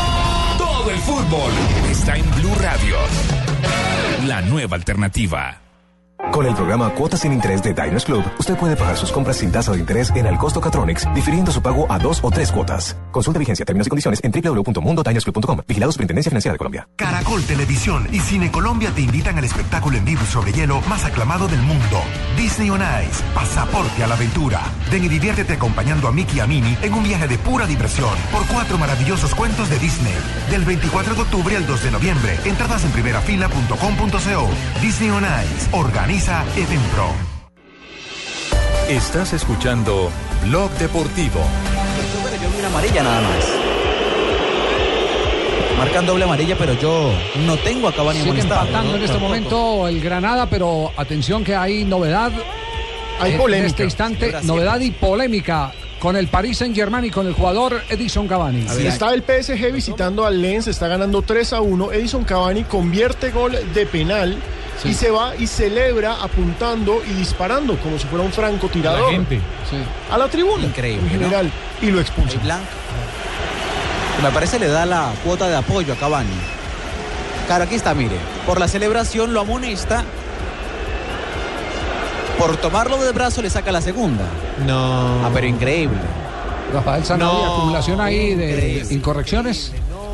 Todo el fútbol está en Blue Radio. La nueva alternativa. Con el programa Cuotas sin Interés de Diners Club, usted puede pagar sus compras sin tasa de interés en el costo Catronics, difiriendo su pago a dos o tres cuotas. Consulta vigencia, términos y condiciones en www.mundodinersclub.com. Vigilado Superintendencia Financiera de Colombia. Caracol Televisión y Cine Colombia te invitan al espectáculo en vivo sobre hielo más aclamado del mundo. Disney on Ice, pasaporte a la aventura. Ven y diviértete acompañando a Mickey y a Minnie en un viaje de pura diversión por cuatro maravillosos cuentos de Disney. Del 24 de octubre al 2 de noviembre. Entradas en primerafila.com.co. Disney on Ice. Organiza Edenpro. Estás escuchando Blog Deportivo. Yo vi una amarilla nada más. Marcan doble amarilla, pero yo no tengo a Cavani Sigue empatando ¿no? en este momento el Granada, pero atención que hay novedad. Hay En polémica. este instante, novedad y polémica con el Paris Saint Germain y con el jugador Edison Cavani. Está el PSG visitando al Lens, está ganando 3 a 1. Edison Cavani convierte gol de penal y se va y celebra apuntando y disparando como si fuera un francotirador. La gente. A la tribuna. Increíble, En ¿no? general. Y lo expulsa. Me parece le da la cuota de apoyo a Cavani. Claro, aquí está, mire. Por la celebración lo amonesta. Por tomarlo de brazo le saca la segunda. No. Ah, pero increíble. Rafael Sanabria, No, acumulación ahí de incorrecciones.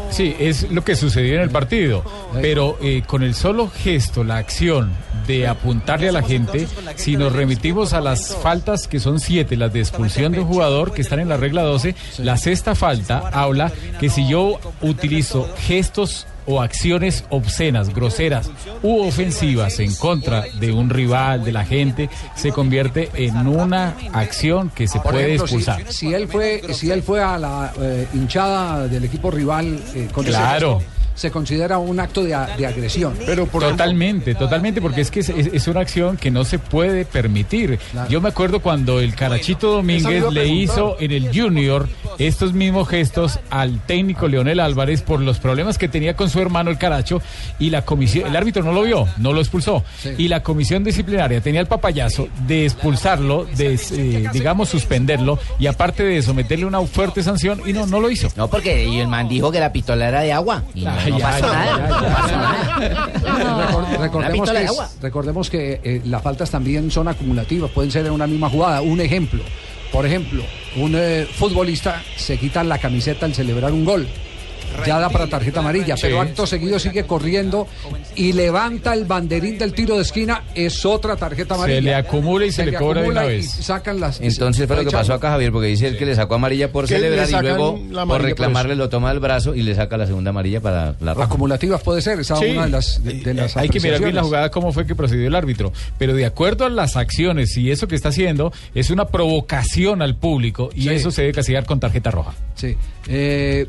Sí, es lo que sucedió en el partido. Pero eh, con el solo gesto, la acción de apuntarle a la gente, si nos remitimos a las faltas que son siete, las de expulsión de un jugador que están en la regla 12, la sexta falta habla que si yo utilizo gestos o acciones obscenas, groseras u ofensivas en contra de un rival, de la gente, se convierte en una acción que se puede ejemplo, expulsar. Si, él fue, si él fue a la eh, hinchada del equipo rival eh, con Claro. Se considera un acto de, a- de agresión. Pero totalmente, totalmente, porque es que es, es- es una acción que no se puede permitir. Yo me acuerdo cuando el Carachito Domínguez le hizo en el Junior estos mismos gestos al técnico Leonel Álvarez por los problemas que tenía con su hermano el Caracho y la comisión, el árbitro no lo vio, no lo expulsó y la comisión disciplinaria tenía el papayazo de expulsarlo, de eh, digamos suspenderlo y aparte de eso meterle una fuerte sanción y no, no lo hizo. No, porque y el man dijo que la pistola era de agua. Y no no nada. Recordemos, que, es- recordemos que eh, las faltas también son acumulativas, pueden ser en una misma jugada. Un ejemplo, por ejemplo, un eh, futbolista se quita la camiseta al celebrar un gol. Ya da para tarjeta amarilla, pero acto seguido sigue corriendo y levanta el banderín del tiro de esquina, es otra tarjeta Se amarilla. le acumula y se le cobra de acumula una y vez. sacan las, Entonces fue lo que pasó acá, Javier, porque dice él que le sacó amarilla por le celebrar y luego por amarilla reclamarle lo toma del brazo y le saca la segunda amarilla para la roja. Acumulativas puede ser, esa es Sí. una de las, de, de las Hay que mirar bien la jugada, cómo fue que procedió el árbitro. Pero de acuerdo a las acciones y eso que está haciendo, es una provocación al público y Sí. eso se debe castigar con tarjeta roja. Sí. Eh,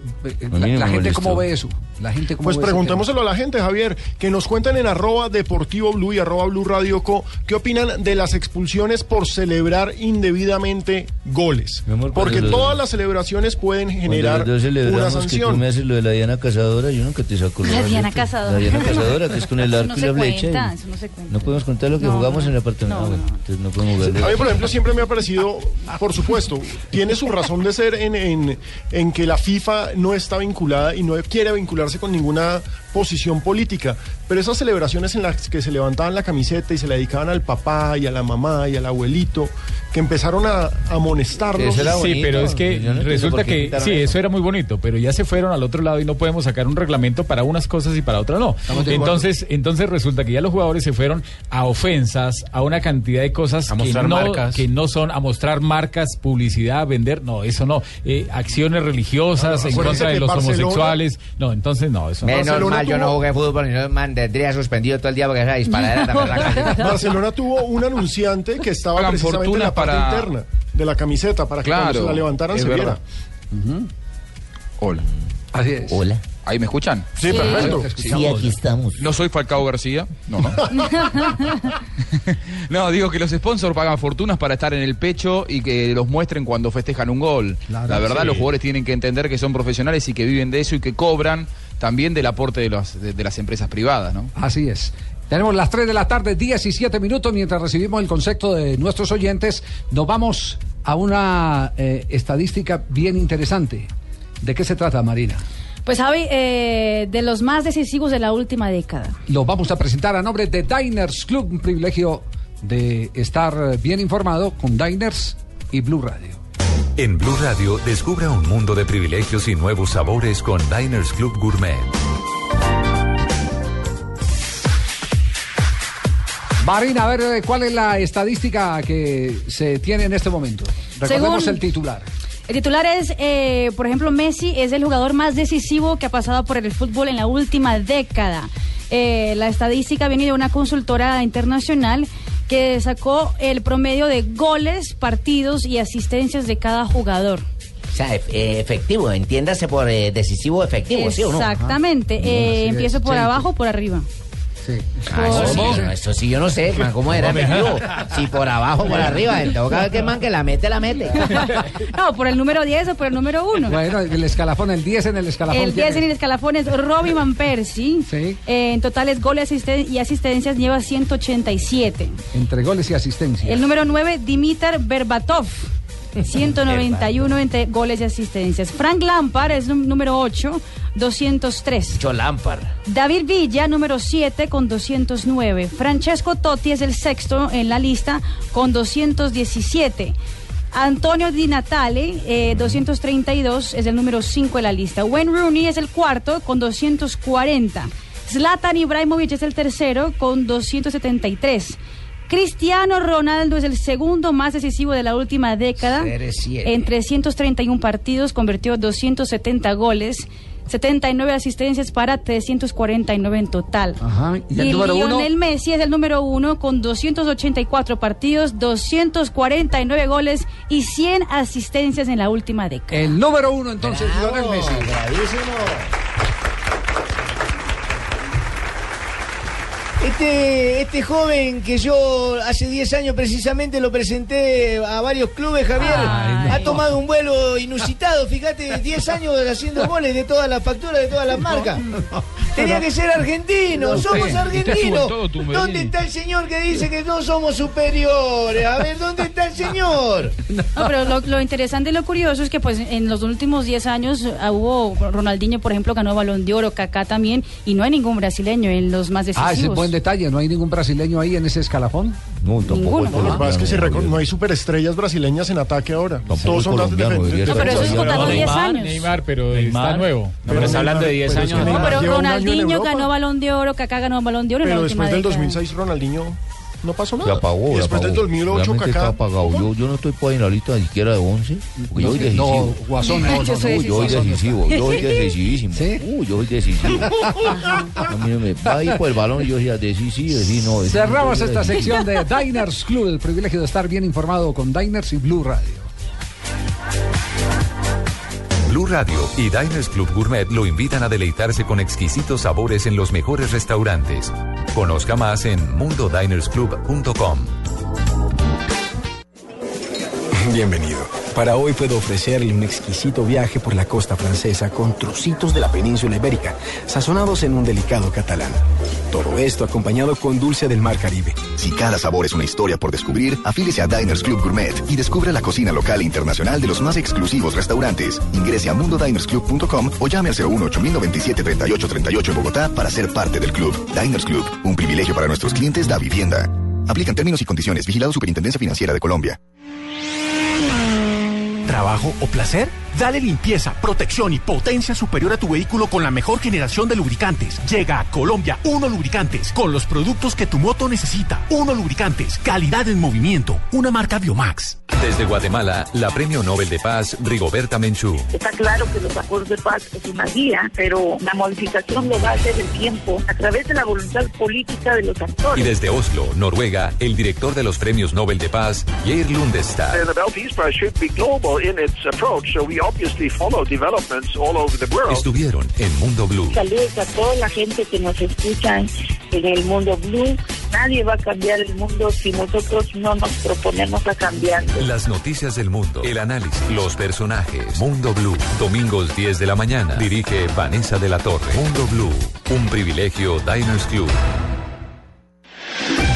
la, la gente molestó. cómo ve eso. La gente cómo Pues preguntémoselo a la gente, Javier, que nos cuenten en arroba deportivo blue y arroba blue radio co, qué opinan de las expulsiones por celebrar indebidamente goles. Porque cuando- todas las celebraciones pueden generar una celebramos que tú sanción. me haces lo de la Diana Cazadora, yo nunca te saco lo La Diana. Cazadora. La Diana Cazadora, que es con el arco no y la flecha. cuenta, y- eso no se cuenta. No podemos contar lo que No, jugamos en el apartamento. No podemos jugar. A mí, por ejemplo, siempre me ha parecido, por supuesto, tiene su razón de ser en, en, en que la FIFA no está vinculada y no quiere vincularse con ninguna posición política. Pero esas celebraciones en las que se levantaban la camiseta y se la dedicaban al papá y a la mamá y al abuelito, que empezaron a amonestarlos. sí, pero es que no resulta que sí, eso. eso era muy bonito, pero ya se fueron al otro lado y no podemos sacar un reglamento para unas cosas y para otras no. Entonces, entonces resulta que ya los jugadores se fueron a ofensas, a una cantidad de cosas A que no, marcas. que no son a mostrar marcas, publicidad, vender, no, eso no. Eh, acciones religiosas en contra de los Barcelona- homosexuales, no, entonces no, eso no. Menos mal, yo tuvo- no jugué fútbol y no me tendría suspendido todo el día porque esa disparadera también la Barcelona tuvo un anunciante que estaba Pagan precisamente en fortunas la parte para- interna de la camiseta para que cuando se la levantaran se viera. verdad. Hola. Así es. Hola. ¿Ahí me escuchan? Sí, perfecto. Sí, aquí estamos. No soy Falcao García. No, no. No, digo que los sponsors pagan fortunas para estar en el pecho y que los muestren cuando festejan un gol. Claro, la verdad, sí. los jugadores tienen que entender que son profesionales y que viven de eso y que cobran también del aporte de, los- de- de las empresas privadas, ¿no? Así es. Tenemos las 3 de la tarde, 17 minutos, mientras recibimos el concepto de nuestros oyentes, nos vamos a una eh, estadística bien interesante. ¿De qué se trata, Marina? Pues Javi, eh, de los más decisivos de la última década. Lo vamos a presentar a nombre de Diners Club, un privilegio de estar bien informado con Diners y Blue Radio. En Blue Radio, descubra un mundo de privilegios y nuevos sabores con Diners Club Gourmet. Marina, a ver, eh, ¿cuál es la estadística que se tiene en este momento? Recordemos Según- el titular. El titular es, eh, por ejemplo, Messi es el jugador más decisivo que ha pasado por el fútbol en la última década. Eh, la estadística viene de una consultora internacional que sacó el promedio de goles, partidos y asistencias de cada jugador. O sea, eh, efectivo, entiéndase por eh, decisivo efectivo, ¿sí o no? Exactamente. Eh, empiezo por abajo o por arriba. Ah, eso, sí, eso sí, yo no sé, man, ¿cómo era efectivo? Si por abajo o por arriba, en todo caso que el man que la mete, la mete. No, por el número 10 o por el número 1. Bueno, el escalafón, el 10 en el escalafón. El 10 en el escalafón es Robin Van Persie. Eh, en totales goles asisten- y asistencias lleva 187. Entre goles y asistencia. El número 9, Dimitar Berbatov. 191 entre goles y asistencias. Frank Lampard es número 8, 203. Mucho Lampard. David Villa, número 7, con 209. Francesco Totti es el sexto en la lista, con 217. Antonio Di Natale, eh, 232, es el número 5 en la lista. Wayne Rooney es el cuarto, con 240. Zlatan Ibrahimovic es el tercero, con 273. Cristiano Ronaldo es el segundo más decisivo de la última década. CR7. En 331 partidos convirtió 270 goles, 79 asistencias para 349 en total. Ajá. ¿Y el Y número uno? Lionel Messi es el número uno con 284 partidos, 249 goles y 100 asistencias en la última década. El número uno, entonces, Lionel Messi. Este, este joven que yo hace 10 años precisamente lo presenté a varios clubes, Javier, Ay, ha tomado un vuelo inusitado, fíjate, 10 años haciendo goles de todas las facturas, de todas las marcas. Tenía que ser argentino, No, somos usted- argentinos. todo. ¿Dónde está el señor que dice que no somos superiores? A ver, ¿dónde está el señor? No, pero lo, lo interesante y lo curioso es que pues en los últimos 10 años ah, hubo Ronaldinho, por ejemplo, ganó Balón de Oro, Kaká también, y no hay ningún brasileño en los más Ah, decisivos. Buen detalle. ¿No hay ningún brasileño ahí en ese escalafón? No, tampoco hay Lo que pasa es que si no hay superestrellas brasileñas en ataque ahora. Todos son las colombiano, defen- debería ser. No, pero eso es contando 10 Neymar, años. Neymar, pero Neymar. está nuevo. pero está hablando de 10 pero es que años. No, pero Ronaldinho ganó Balón de Oro, Kaká ganó Balón de Oro en Pero después del década. 2006 Ronaldinho no pasó Se nada. apagó. Y se después del apagó. 2008 Realmente está Kaká. apagado. Yo, yo no estoy pues en la lista ni siquiera de 11. Porque yo soy decisivo. no, Guasón, no, no, Yo no. soy Uy, yo soy decisivo. decisivo, yo soy decisísimo. ¿Sí? Uy, yo soy decisivo. A mí no me va a ir por el balón y yo decía decisivo, sí, no. decisivo, Cerramos esta decisivo. sección de Diners Club, el privilegio de estar bien informado con Diners y Blue Radio. Blue Radio y Diners Club Gourmet lo invitan a deleitarse con exquisitos sabores en los mejores restaurantes. Conozca más en mundodinersclub.com. Bienvenido. Para hoy puedo ofrecerle un exquisito viaje por la costa francesa con trocitos de la península ibérica, sazonados en un delicado catalán. Todo esto acompañado con dulce del mar Caribe. Si cada sabor es una historia por descubrir, afílese a Diners Club Gourmet y descubra la cocina local e internacional de los más exclusivos restaurantes. Ingrese a mundodinersclub.com o llame al 018 097 3838 en Bogotá para ser parte del club. Diners Club, un privilegio para nuestros clientes da vivienda. Aplican términos y condiciones. Vigilado Superintendencia Financiera de Colombia. ¿Trabajo o placer? Dale limpieza, protección y potencia superior a tu vehículo con la mejor generación de lubricantes. Llega a Colombia Uno Lubricantes con los productos que tu moto necesita. Uno Lubricantes, calidad en movimiento, una marca Biomax. Desde Guatemala, la Premio Nobel de Paz, Rigoberta Menchú. Está claro que los acuerdos de paz es una guía, pero la modificación lo va a hacer el tiempo a través de la voluntad política de los Y actores. desde Oslo, Noruega, el director de los Premios Nobel de Paz, Geir Lundestad. The Nobel Peace Prize should be global in its approach, so we obviously follow developments all over the world. Estuvieron en Mundo Blue. Saludos a toda la gente que nos escucha en el mundo blue. Nadie va a cambiar el mundo si nosotros no nos proponemos a cambiarlo. Las noticias del mundo, el análisis, los personajes. Mundo Blue, domingos 10 de la mañana. Dirige Vanessa de la Torre. Mundo Blue, un privilegio Diners Club.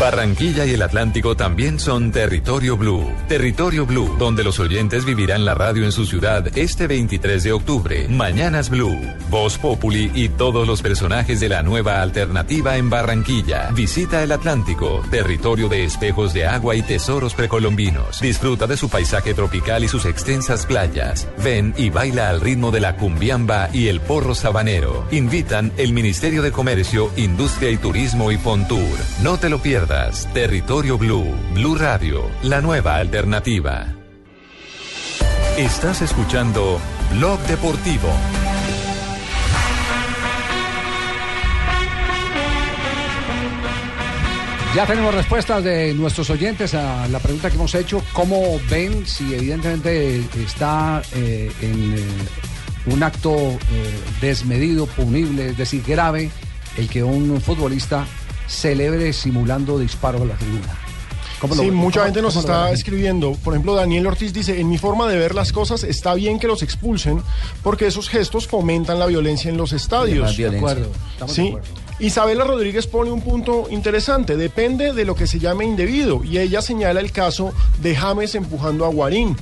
Barranquilla y el Atlántico también son Territorio Blue. Territorio Blue, donde los oyentes vivirán la radio en su ciudad este 23 de octubre. Mañanas Blue, Voz Populi y todos los personajes de la nueva alternativa en Barranquilla. Visita el Atlántico, territorio de espejos de agua y tesoros precolombinos. Disfruta de su paisaje tropical y sus extensas playas. Ven y baila al ritmo de la cumbiamba y el porro sabanero. Invitan el Ministerio de Comercio, Industria y Turismo y Pontur. No te lo pierdas. Territorio Blue, Blue Radio, la nueva alternativa. Estás escuchando Blog Deportivo. Ya tenemos respuestas de nuestros oyentes a la pregunta que hemos hecho. ¿Cómo ven si evidentemente está eh, en eh, un acto eh, desmedido, punible, es decir, grave, el que un futbolista celebre simulando disparos a la tribuna? ¿Cómo lo Sí, mucha ¿Cómo- gente nos está escribiendo. Por ejemplo, Daniel Ortiz dice, en mi forma de ver las cosas está bien que los expulsen porque esos gestos fomentan la violencia en los estadios. De acuerdo, estamos de Sí. acuerdo. Isabela Rodríguez pone un punto interesante. Depende de lo que se llame indebido. Y ella señala el caso de James empujando a Guarín.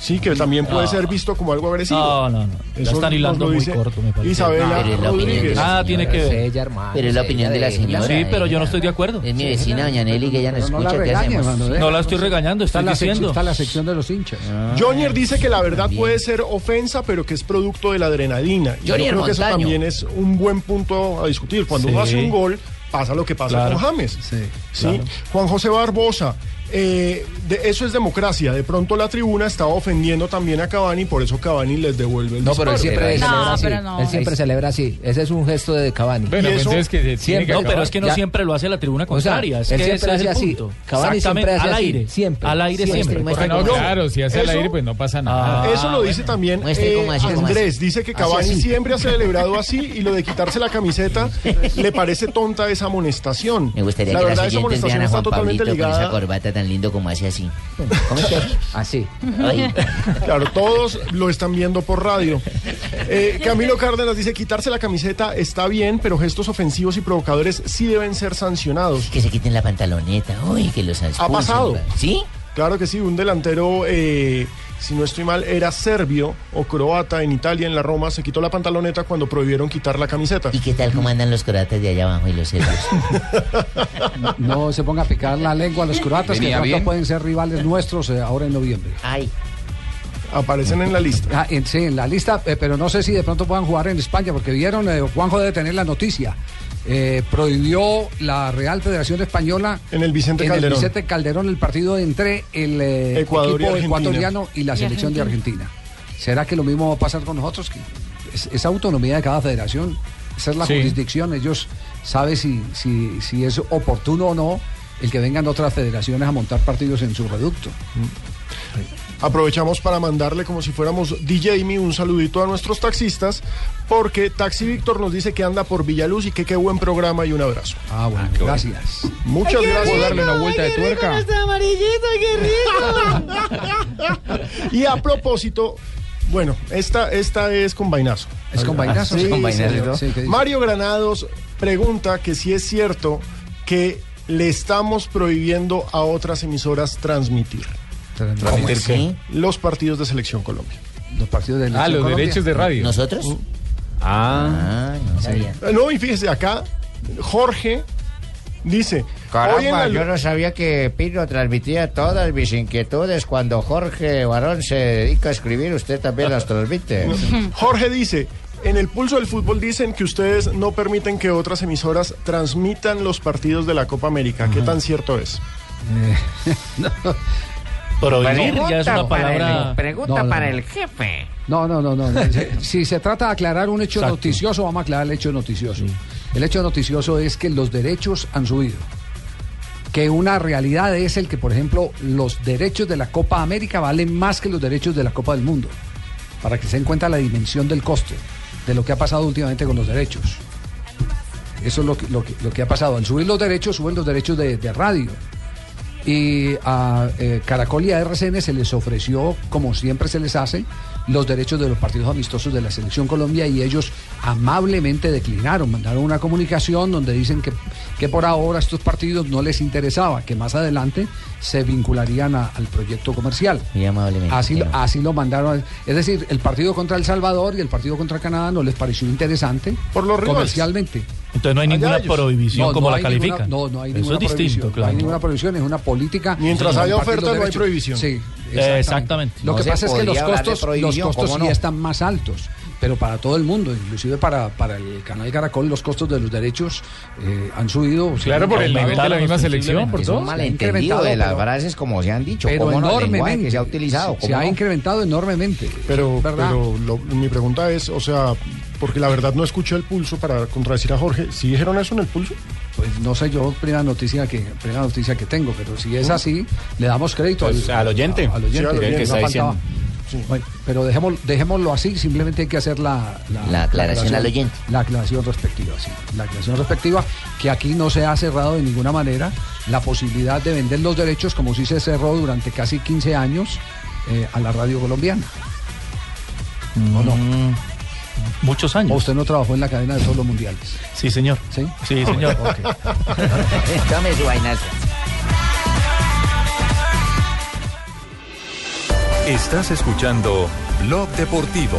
Sí, que también puede No. ser visto como algo agresivo. No, no, no. La Eso están hilando muy corto, me parece. Isabela Pero es la opinión de Rodríguez. la Nada tiene que ver. Ella, hermano, Pero es la opinión de la señora. Sí, pero yo no estoy de acuerdo. Es mi vecina, doña Nelly, que ella No la escucha. ¿Qué regañes, hacemos? Manuel. No la estoy regañando, Está la, sección, diciendo. está la sección de los hinchas. Jonier dice que la verdad puede ser ofensa, pero que es producto de la adrenalina. Y yo Jonier creo que eso también es un buen punto a discutir. Cuando Sí. uno hace un gol, pasa lo que pasa Claro. con James. Sí, ¿sí? claro. Juan José Barbosa, eh, de- eso es democracia. De pronto la tribuna estaba ofendiendo también a Cavani, por eso Cavani les devuelve el No, pero él siempre No, celebra así. pero no. Él siempre celebra así. Ese es un gesto de Cavani. Bueno, pues eso- entonces que siempre- que No, pero es que no Ya- siempre lo hace la tribuna O sea, contraria. es él que siempre es hace el así. punto. Cavani siempre hace al así, aire. siempre. Al aire Siempre. siempre. No, claro, si hace al Eso- aire, pues no pasa nada. Eso lo dice también eh, cómo hace, cómo Andrés. hace. Dice que Cavani siempre ha celebrado así y lo de quitarse la camiseta le parece tonta esa amonestación. Me gustaría la que verdad, esa amonestación está totalmente ligada. Tan lindo como hace así. ¿Cómo es que? Así. Ay. Claro, todos lo están viendo por radio. Eh, Camilo Cárdenas dice, quitarse la camiseta está bien, pero gestos ofensivos y provocadores sí deben ser sancionados. Que se quiten la pantaloneta. Uy, que los Ha pasado. ¿Sí? Claro que sí, un delantero, eh, si no estoy mal, era serbio o croata en Italia, en la Roma, se quitó la pantaloneta cuando prohibieron quitar la camiseta. ¿Y qué tal cómo andan los croatas de allá abajo y los serbios? No se ponga a picar la lengua a los croatas que de Venía pronto bien. pueden ser rivales nuestros eh, ahora en noviembre. Ay, Aparecen en la lista. Ah, en- sí, en la lista, eh, pero no sé si de pronto puedan jugar en España, porque vieron, eh, Juanjo debe tener la noticia. Eh, prohibió la Real Federación Española En el Vicente en Calderón. el Vicente Calderón el partido entre el eh, Ecuador y equipo Argentina. ecuatoriano y la Y selección de Argentina. ¿Será que lo mismo va a pasar con nosotros? Que es, es autonomía de cada federación, esa es la Sí. jurisdicción, ellos saben si, si, si es oportuno o no el que vengan otras federaciones a montar partidos en su reducto. Aprovechamos para mandarle como si fuéramos DJ un saludito a nuestros taxistas, porque Taxi Víctor nos dice que anda por Villaluz y que qué buen programa y un abrazo. Ah, bueno, gracias. Muchas gracias. ¿Puedo darle una vuelta de tuerca? Qué rico. Y a propósito, bueno, esta, esta es con vainazo. ¿Es con vainazo? Sí, ¿Es con vainazo? Mario Granados pregunta que si es cierto que le estamos prohibiendo a otras emisoras transmitir. ¿Transmitir qué? Los partidos de Selección Colombia. Los partidos de Ah, los derechos de radio. ¿Nosotros? Ah, no sabía. Eh, No, y fíjese, acá Jorge dice, hoy en Caramba, la- yo no sabía que Pino transmitía todas mis inquietudes. Cuando Jorge Barón se dedica a escribir, usted también las transmite. Jorge dice, en el pulso del fútbol dicen que ustedes no permiten que otras emisoras transmitan los partidos de la Copa América. ¿Qué tan cierto es? Prohibir ya es una Pregunta para palabra. el- Pregunta No, no, para no. el jefe. No, no, no, no. Si- Si se trata de aclarar un hecho Exacto. noticioso, vamos a aclarar el hecho noticioso. El hecho noticioso es que los derechos han subido. Que una realidad es el que, por ejemplo, los derechos de la Copa América valen más que los derechos de la Copa del Mundo. Para que se den cuenta la dimensión del costo de lo que ha pasado últimamente con los derechos. Eso es lo que, lo que, lo que ha pasado. Al subir los derechos, suben los derechos de, de radio. Y a eh, Caracol y a RCN se les ofreció, como siempre se les hace, los derechos de los partidos amistosos de la Selección Colombia y ellos amablemente declinaron, mandaron una comunicación donde dicen que, que por ahora estos partidos no les interesaba, que más adelante se vincularían a- al proyecto comercial. Muy amablemente. Así, así lo mandaron. Es decir, el partido contra El Salvador y el partido contra Canadá no les pareció interesante Por los rivales. Entonces no hay Allá ninguna ellos. prohibición No, como no la hay ninguna- califican. no, no hay Eso ninguna es distinto, prohibición, claro. No hay ninguna prohibición, es una política. Mientras haya oferta, no hay prohibición. Sí, Eh, exactamente. Lo No que pasa es que los costos, los costos ¿cómo sí no? están más altos. Pero para todo el mundo, inclusive para, para el canal Caracol, los costos de los derechos eh, han subido. Claro, sí, por el nivel de la misma selección, por Es todo. un malentendido de las frases como se han dicho. enormemente. que se ha utilizado. Se, se ¿cómo ha no? incrementado enormemente. Pero, ¿verdad? pero lo- mi pregunta es, o sea, porque la verdad no escuché el pulso para contradecir a Jorge. ¿Sí dijeron eso en el pulso? Pues no sé yo, primera noticia que primera noticia que tengo, pero si es así, le damos crédito Pues al oyente. a- al oyente, Sí, al oyente. no Que está diciendo. Bueno, pero dejémoslo, dejémoslo así, simplemente hay que hacer la, La aclaración al oyente. La aclaración respectiva, sí. La aclaración respectiva, que aquí no se ha cerrado de ninguna manera la posibilidad de vender los derechos, como sí se cerró durante casi 15 años eh, a la radio colombiana. ¿O no? Muchos ¿O años. usted no trabajó en la cadena de todos los mundiales? Sí, señor. ¿Sí? Sí, señor. Ok. Tome su vainazo. Estás escuchando Blog Deportivo.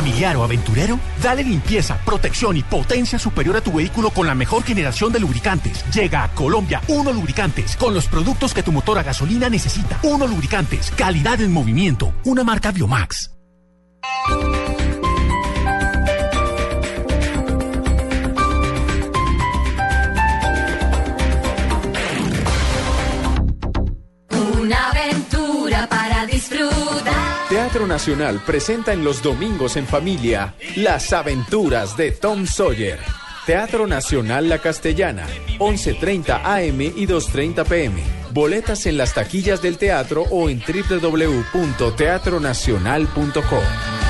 Familiar o aventurero, dale limpieza, protección y potencia superior a tu vehículo con la mejor generación de lubricantes. Llega a Colombia Uno Lubricantes con los productos que tu motor a gasolina necesita. Uno Lubricantes, calidad en movimiento, una marca Biomax. Teatro Nacional presenta en los domingos en familia Las aventuras de Tom Sawyer. Teatro Nacional La Castellana, 11.30 AM y 2.30 PM. Boletas en las taquillas del teatro o en www.teatronacional.com.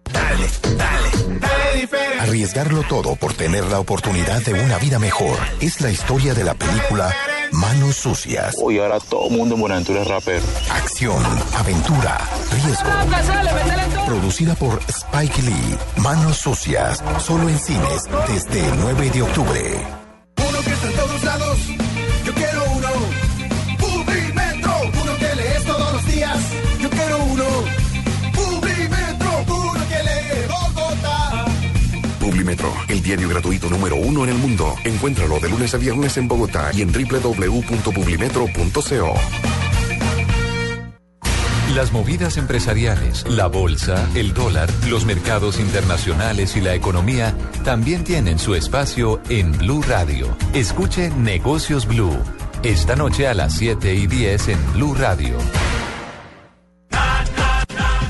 Arriesgarlo todo por tener la oportunidad de una vida mejor es la historia de la película Manos Sucias. Uy, ahora todo el mundo en Buenaventura es rapero. Acción, aventura, riesgo. Producida por Spike Lee. Manos Sucias. Solo en cines desde el 9 de octubre. El diario gratuito número uno en el mundo. Encuéntralo de lunes a viernes en Bogotá y en www.publimetro.co. Las movidas empresariales, la bolsa, el dólar, los mercados internacionales y la economía también tienen su espacio en Blue Radio. Escuche Negocios Blue. Esta noche a las 7 y 10 en Blue Radio.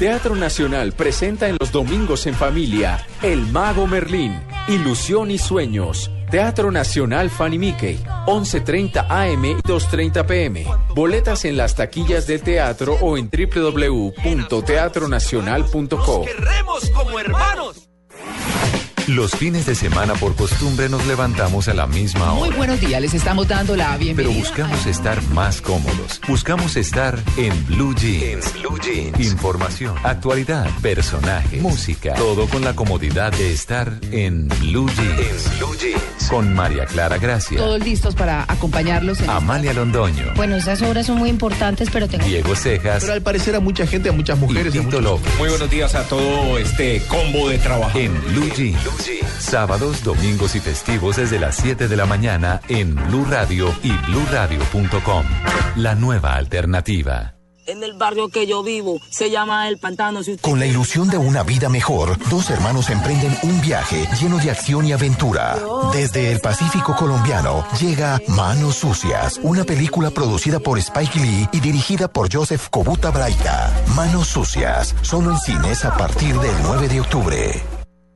Teatro Nacional presenta en los domingos en familia El Mago Merlín, Ilusión y Sueños. Teatro Nacional Fanny Mickey, 11.30 AM y 2.30 PM. Boletas en las taquillas del teatro o en www.teatronacional.co. Queremos como hermanos. Los fines de semana por costumbre nos levantamos a la misma Muy hora. buenos días, les estamos dando la bienvenida. Pero buscamos estar más cómodos. Buscamos estar en Blue Jeans. Blue Jeans. Información, actualidad, personaje, música. Todo con la comodidad de estar en Blue Jeans. Blue Jeans. Con María Clara Gracia, Todos listos para acompañarlos en Amalia Londoño, Bueno, esas obras son muy importantes, pero tengo... Diego Cejas. Pero al parecer a mucha gente, a muchas mujeres. Y Tito López. Muy buenos días a todo este combo de trabajo. En Blue Jeans. Sábados, domingos y festivos desde las 7 de la mañana en Blue Radio y bluradio.com. La nueva alternativa. En el barrio que yo vivo se llama El Pantano. Si usted- Con la ilusión de una vida mejor, dos hermanos emprenden un viaje lleno de acción y aventura. Desde el Pacífico colombiano llega Manos Sucias, una película producida por Spike Lee y dirigida por Joseph Kobuta Braita. Manos Sucias, solo en cines a partir del 9 de octubre.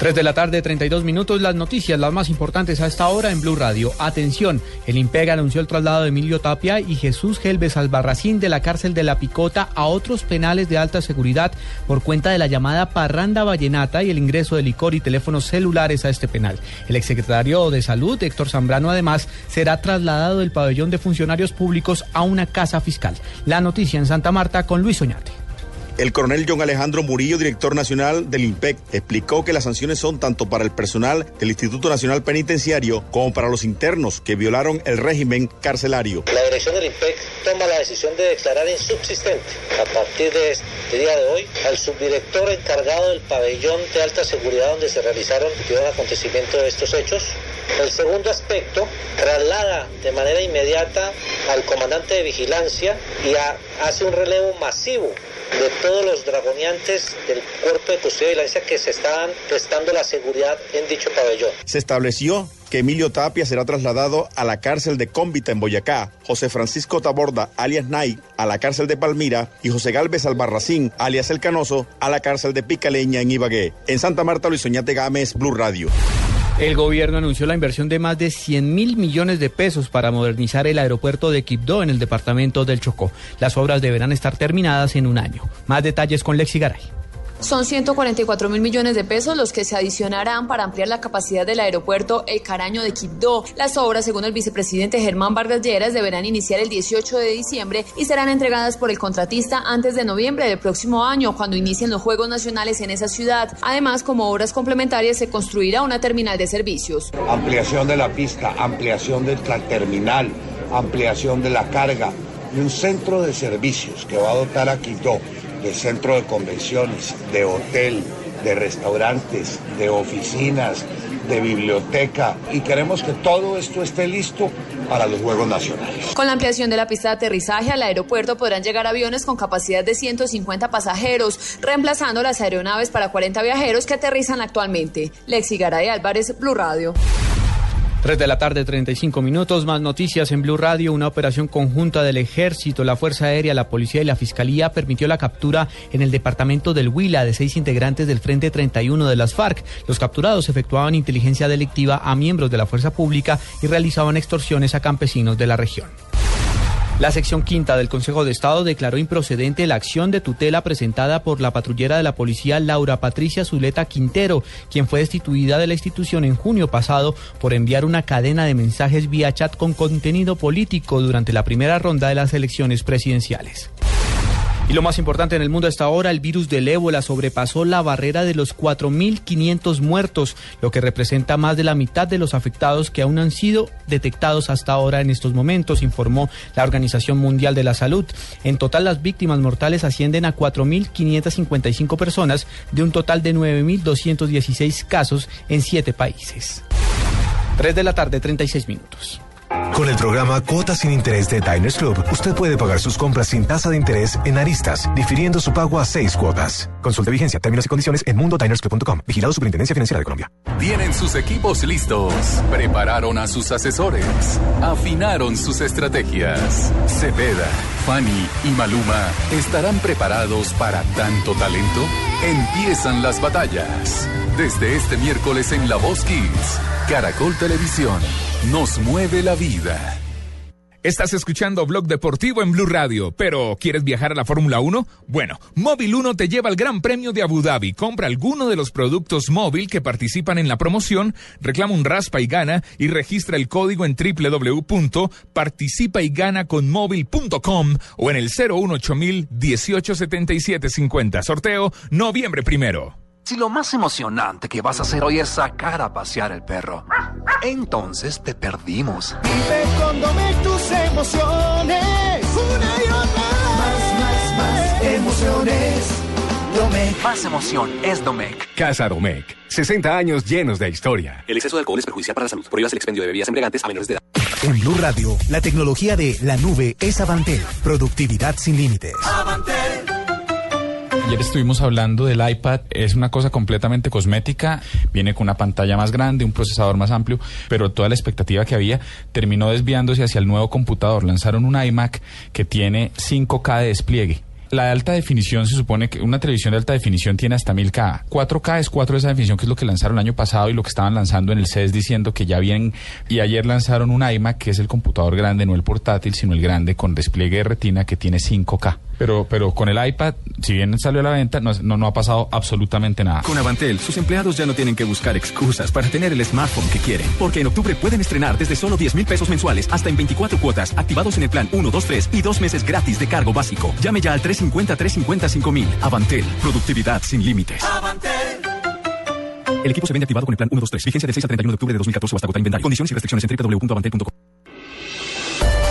3 de la tarde, 32 minutos. Las noticias, las más importantes a esta hora en Blue Radio. Atención, el IMPEG anunció el traslado de Emilio Tapia y Jesús Gelbes Albarracín de la cárcel de La Picota a otros penales de alta seguridad por cuenta de la llamada parranda vallenata y el ingreso de licor y teléfonos celulares a este penal. El exsecretario de Salud, Héctor Zambrano, además, será trasladado del pabellón de funcionarios públicos a una casa fiscal. La noticia en Santa Marta con Luis Oñate. El coronel John Alejandro Murillo, director nacional del IMPEC, explicó que las sanciones son tanto para el personal del Instituto Nacional Penitenciario como para los internos que violaron el régimen carcelario. La dirección del IMPEC toma la decisión de declarar insubsistente a partir de este día de hoy al subdirector encargado del pabellón de alta seguridad donde se realizaron dio acontecimiento de estos hechos. El segundo aspecto traslada de manera inmediata al comandante de vigilancia y a- hace un relevo masivo de todos los dragoneantes del cuerpo de custodia y vigilancia que se estaban prestando la seguridad en dicho pabellón. Se estableció que Emilio Tapia será trasladado a la cárcel de Cómbita en Boyacá, José Francisco Taborda, alias Nay, a la cárcel de Palmira y José Galvez Albarracín, alias El Canoso, a la cárcel de Picaleña en Ibagué. En Santa Marta, Luis Oñate Gámez, Blue Radio. El gobierno anunció la inversión de más de 100 mil millones de pesos para modernizar el aeropuerto de Quibdó en el departamento del Chocó. Las obras deberán estar terminadas en un año. Más detalles con Lexi Garay. Son 144 mil millones de pesos los que se adicionarán para ampliar la capacidad del aeropuerto El Caraño de Quibdó. Las obras, según el vicepresidente Germán Vargas Lleras, deberán iniciar el 18 de diciembre y serán entregadas por el contratista antes de noviembre del próximo año, cuando inicien los Juegos Nacionales en esa ciudad. Además, como obras complementarias, se construirá una terminal de servicios. ampliación de la pista, ampliación de la terminal, ampliación de la carga y un centro de servicios que va a dotar a Quito de centro de convenciones, de hotel, de restaurantes, de oficinas, de biblioteca y queremos que todo esto esté listo para los Juegos Nacionales. Con la ampliación de la pista de aterrizaje al aeropuerto podrán llegar aviones con capacidad de 150 pasajeros, reemplazando las aeronaves para 40 viajeros que aterrizan actualmente. Lexi Garay Álvarez, Blue Radio. 3 de la tarde, 35 minutos. Más noticias en Blue Radio. Una operación conjunta del Ejército, la Fuerza Aérea, la Policía y la Fiscalía permitió la captura en el departamento del Huila de seis integrantes del Frente 31 de las FARC. Los capturados efectuaban inteligencia delictiva a miembros de la fuerza pública y realizaban extorsiones a campesinos de la región. La sección quinta del Consejo de Estado declaró improcedente la acción de tutela presentada por la patrullera de la policía Laura Patricia Zuleta Quintero, quien fue destituida de la institución en junio pasado por enviar una cadena de mensajes vía chat con contenido político durante la primera ronda de las elecciones presidenciales. Y lo más importante en el mundo hasta ahora, el virus del ébola sobrepasó la barrera de los 4.500 muertos, lo que representa más de la mitad de los afectados que aún han sido detectados hasta ahora en estos momentos, informó la Organización Mundial de la Salud. En total, las víctimas mortales ascienden a 4.555 personas, de un total de 9.216 casos en siete países. 3 de la tarde, 36 minutos. Con el programa Cuotas sin Interés de Diners Club, usted puede pagar sus compras sin tasa de interés en aristas, difiriendo su pago a seis cuotas. Consulte vigencia, términos y condiciones en mundodinersclub.com. Vigilado Superintendencia Financiera de Colombia. Tienen sus equipos listos, prepararon a sus asesores, afinaron sus estrategias. Cepeda, Fanny y Maluma estarán preparados para tanto talento. Empiezan las batallas. Desde este miércoles en La Voz Kids, Caracol Televisión, nos mueve la Estás escuchando Blog Deportivo en Blue Radio, pero ¿quieres viajar a la Fórmula 1? Bueno, Móvil 1 te lleva al Gran Premio de Abu Dhabi. Compra alguno de los productos móvil que participan en la promoción, reclama un raspa y gana y registra el código en www.participayganaconmóvil.com o en el 018000 187750. Sorteo noviembre primero. Si lo más emocionante que vas a hacer hoy es sacar a pasear el perro, entonces te perdimos. Vive con Domec tus emociones. Una y otra. Más, más, más emociones. Domec. Más emoción es Domec. Casa Domecq. 60 años llenos de historia. El exceso de alcohol es perjudicial para la salud. Prohíbas el expendio de bebidas embriagantes a menores de edad. En Blue Radio, la tecnología de la nube es Avantel. Productividad sin límites. Ayer estuvimos hablando del iPad, es una cosa completamente cosmética, viene con una pantalla más grande, un procesador más amplio, pero toda la expectativa que había terminó desviándose hacia el nuevo computador. Lanzaron un iMac que tiene 5K de despliegue. La alta definición se supone que una televisión de alta definición tiene hasta 1000K. 4K es 4 de esa definición, que es lo que lanzaron el año pasado y lo que estaban lanzando en el CES diciendo que ya vienen. Y ayer lanzaron un iMac, que es el computador grande, no el portátil, sino el grande con despliegue de retina que tiene 5K. Pero, pero con el iPad, si bien salió a la venta, no, no, no ha pasado absolutamente nada. Con Avantel, sus empleados ya no tienen que buscar excusas para tener el smartphone que quieren. Porque en octubre pueden estrenar desde solo 10 mil pesos mensuales hasta en 24 cuotas, activados en el plan 1, 2, 3 y dos meses gratis de cargo básico. Llame ya al 350-350-5000. mil. Avantel, productividad sin límites. El equipo se vende activado con el plan 1, 2, 3. Vigencia del 6 al 31 de octubre de 2014 o hasta agotar inventario. Condiciones y restricciones en www.avantel.com.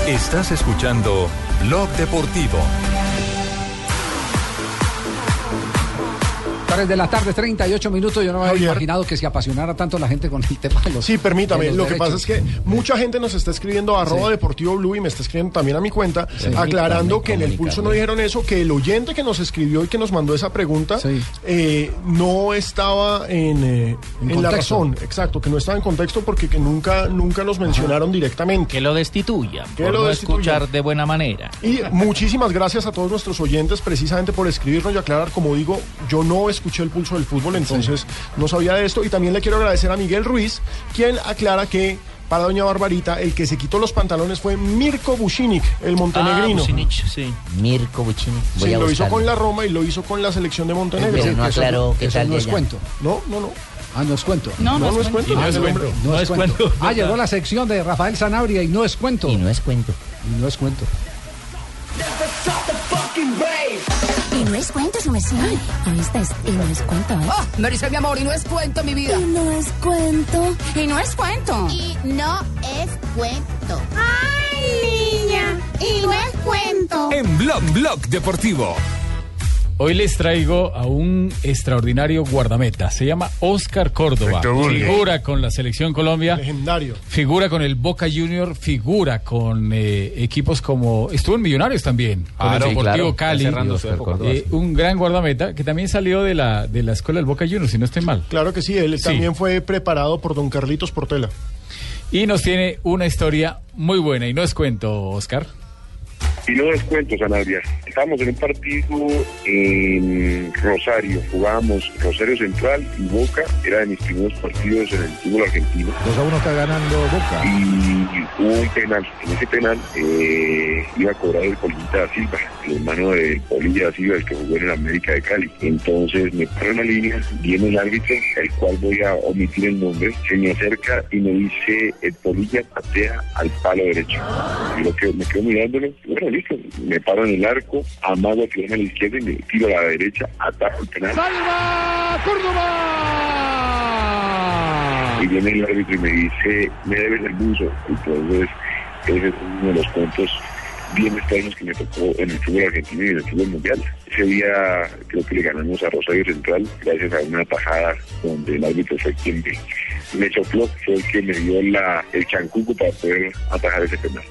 Estás escuchando Blog Deportivo. 3 de la tarde, 38 minutos. Yo no me había imaginado que se apasionara tanto la gente con el tema de los Sí, permítame. de los Lo que pasa es que mucha gente nos está escribiendo a arroba Sí. deportivo blue y me está escribiendo también a mi cuenta, Sí. aclarando que en el pulso no dijeron eso, que el oyente que nos escribió y que nos mandó esa pregunta eh, no estaba en, eh, En en la razón. Exacto, que no estaba en contexto porque que nunca, nunca nos mencionaron directamente. Que lo destituyan, Que por lo no escuchar de buena manera. Y muchísimas gracias a todos nuestros oyentes precisamente por escribirnos y aclarar. Como digo, yo no escuché el pulso del fútbol, entonces no sabía de esto. Y también le quiero agradecer a Miguel Ruiz, quien aclara que para Doña Barbarita el que se quitó los pantalones fue Mirko Bushinic, el montenegrino. Ah, Bucinic, sí. Mirko Buchini. Voy Sí, a lo hizo con la Roma y lo hizo con la selección de Montenegro. Pero no Eso- aclaró qué tal no de es cuento. No, no, no. Ah, no es cuento. No, no, no es cuento. No Ah, es cuento. No es cuento. Ah, llegó la sección de Rafael Sanabria y no es cuento. Y no es cuento. Y no es cuento. Y no es cuento, su merced. Es- y no es cuento, ¿eh? Oh, me dice mi amor, y no es cuento, mi vida. Y no es cuento. Y no es cuento. Y no es cuento. ¡Ay, niña! Y no es cuento. En Blog Blog Deportivo. Hoy les traigo a un extraordinario guardameta. Se llama Oscar Córdoba. Figura con la selección Colombia. Legendario. Figura con el Boca Junior, figura con eh, equipos como. Estuvo en Millonarios también, con Claro, el sí, Deportivo claro. Cali. Está cerrando su Eh, un gran guardameta que también salió de la, de la escuela del Boca Juniors, si no estoy mal. Claro que sí, él Sí. también fue preparado por don Carlitos Portela. Y nos tiene una historia muy buena, y no es cuento, Oscar. Y no es cuento, Sanabria. Estábamos en un partido en Rosario, jugábamos Rosario Central y Boca, era de mis primeros partidos en el fútbol argentino. 2 a 1 está ganando Boca. Y hubo un penal, en ese penal eh, iba a cobrar el Polita da Silva, el hermano de Polilla da Silva, el que jugó en el América de Cali. Entonces me paro en la línea, viene el árbitro, el cual voy a omitir el nombre, se me acerca y me dice, el Polilla patea al palo derecho. Y lo que me quedo mirándolo, bueno, listo, me paro en el arco, amago a tirarme a la izquierda y me tiro a la derecha, atajo el penal. ¡Salva Córdoba! Y viene el árbitro y me dice, me debes el buzo. Entonces, ese es uno de los puntos bien extraños que me tocó en el fútbol argentino y en el fútbol mundial. Ese día creo que le ganamos a Rosario Central gracias a una tajada donde el árbitro fue quien me, me sopló, fue el que me dio la, el chancuco para poder atajar ese penal.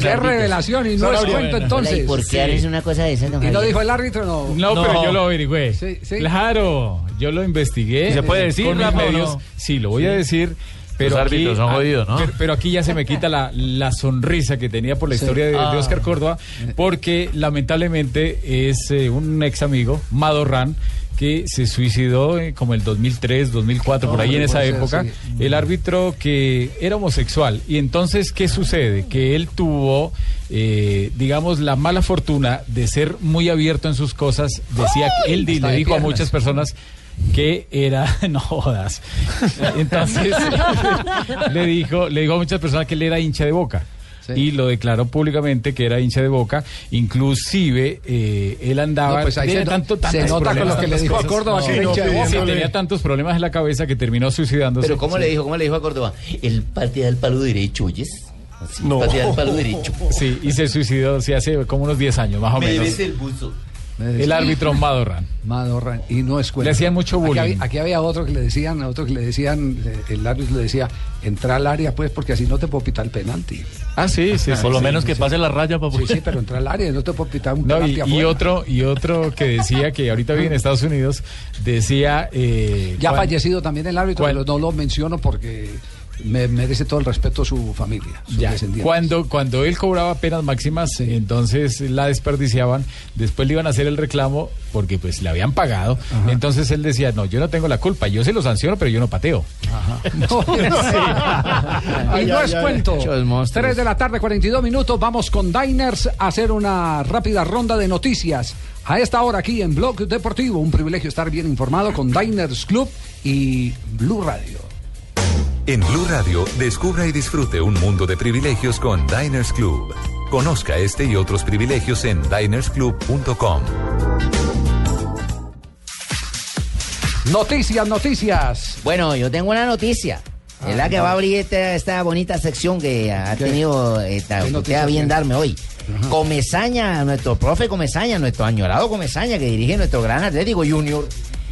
Qué revelación y no es cuento entonces. ¿Y por qué haces una cosa de esa, ¿Y no dijo el árbitro? No, No, pero yo lo averigüé. Sí, sí. Claro, yo lo investigué. ¿Y se puede decir, con mis medios. Sí, lo voy a decir. Pero Los aquí, árbitros son ah, jodidos, ¿no? Pero, pero aquí ya se me quita la, la sonrisa que tenía por la Sí. historia de, de Ah. Oscar Córdoba, porque lamentablemente es eh, un ex amigo, Madorran, que se suicidó eh, como el 2003, 2004, por ahí en esa época. El árbitro que era homosexual. Y entonces, ¿qué sucede? Que él tuvo, eh, digamos, la mala fortuna de ser muy abierto en sus cosas. Decía, que él le dijo a muchas personas que era no jodas entonces le dijo le dijo a muchas personas que él era hincha de Boca y lo declaró públicamente que era hincha de Boca inclusive eh, él andaba No, pues ahí se no- tanto- se tantos nota con problemas, lo que le dijo a. Córdoba, que no, de Boca. sí, tenía tantos problemas en la cabeza que terminó suicidándose Pero ¿cómo Sí. le dijo? ¿Cómo le dijo a Córdoba? El patea al palo derecho, ¿oyes? Así, No. Patea al palo derecho. Sí, y se suicidó sí, hace como unos 10 años, más o Me menos. debes el buzo. El árbitro Madorran. Madorran, y no es cuento. Le hacían mucho Aquí bullying. había, aquí había otro que le decían, otro que le decían, el árbitro le decía, entra al área pues porque así no te puedo pitar el penalti. Ah, sí, sí. Por lo menos sí, que sí. pase la raya, papá. Sí, sí, pero entra al área, no te puedo pitar un No, penalti y, y otro y otro que decía que ahorita vive en Estados Unidos decía eh, Ya cuan- fallecido también el árbitro, pero no lo menciono porque me merece todo el respeto su familia, sus ya, descendientes. cuando cuando él cobraba penas máximas entonces la desperdiciaban después le iban a hacer el reclamo porque pues le habían pagado entonces él decía no yo no tengo la culpa yo se lo sanciono pero yo no pateo No, y no es cuento. Muchos monstruos. 3 de la tarde, 42 minutos. Vamos con Diners a hacer una rápida ronda de noticias. A esta hora aquí en Blog Deportivo. Un privilegio estar bien informado con Diners Club y Blue Radio. En Blue Radio, descubra y disfrute un mundo de privilegios con Diners Club. Conozca este y otros privilegios en dinersclub.com. Noticias, noticias. Bueno, yo tengo una noticia. Ah, es la que va a abrir esta, esta bonita sección que ha ¿Qué? tenido esta, ¿Qué usted a bien tiene? darme hoy. Comesaña, nuestro profe Comesaña, nuestro añorado Comesaña, que dirige nuestro gran Atlético Junior,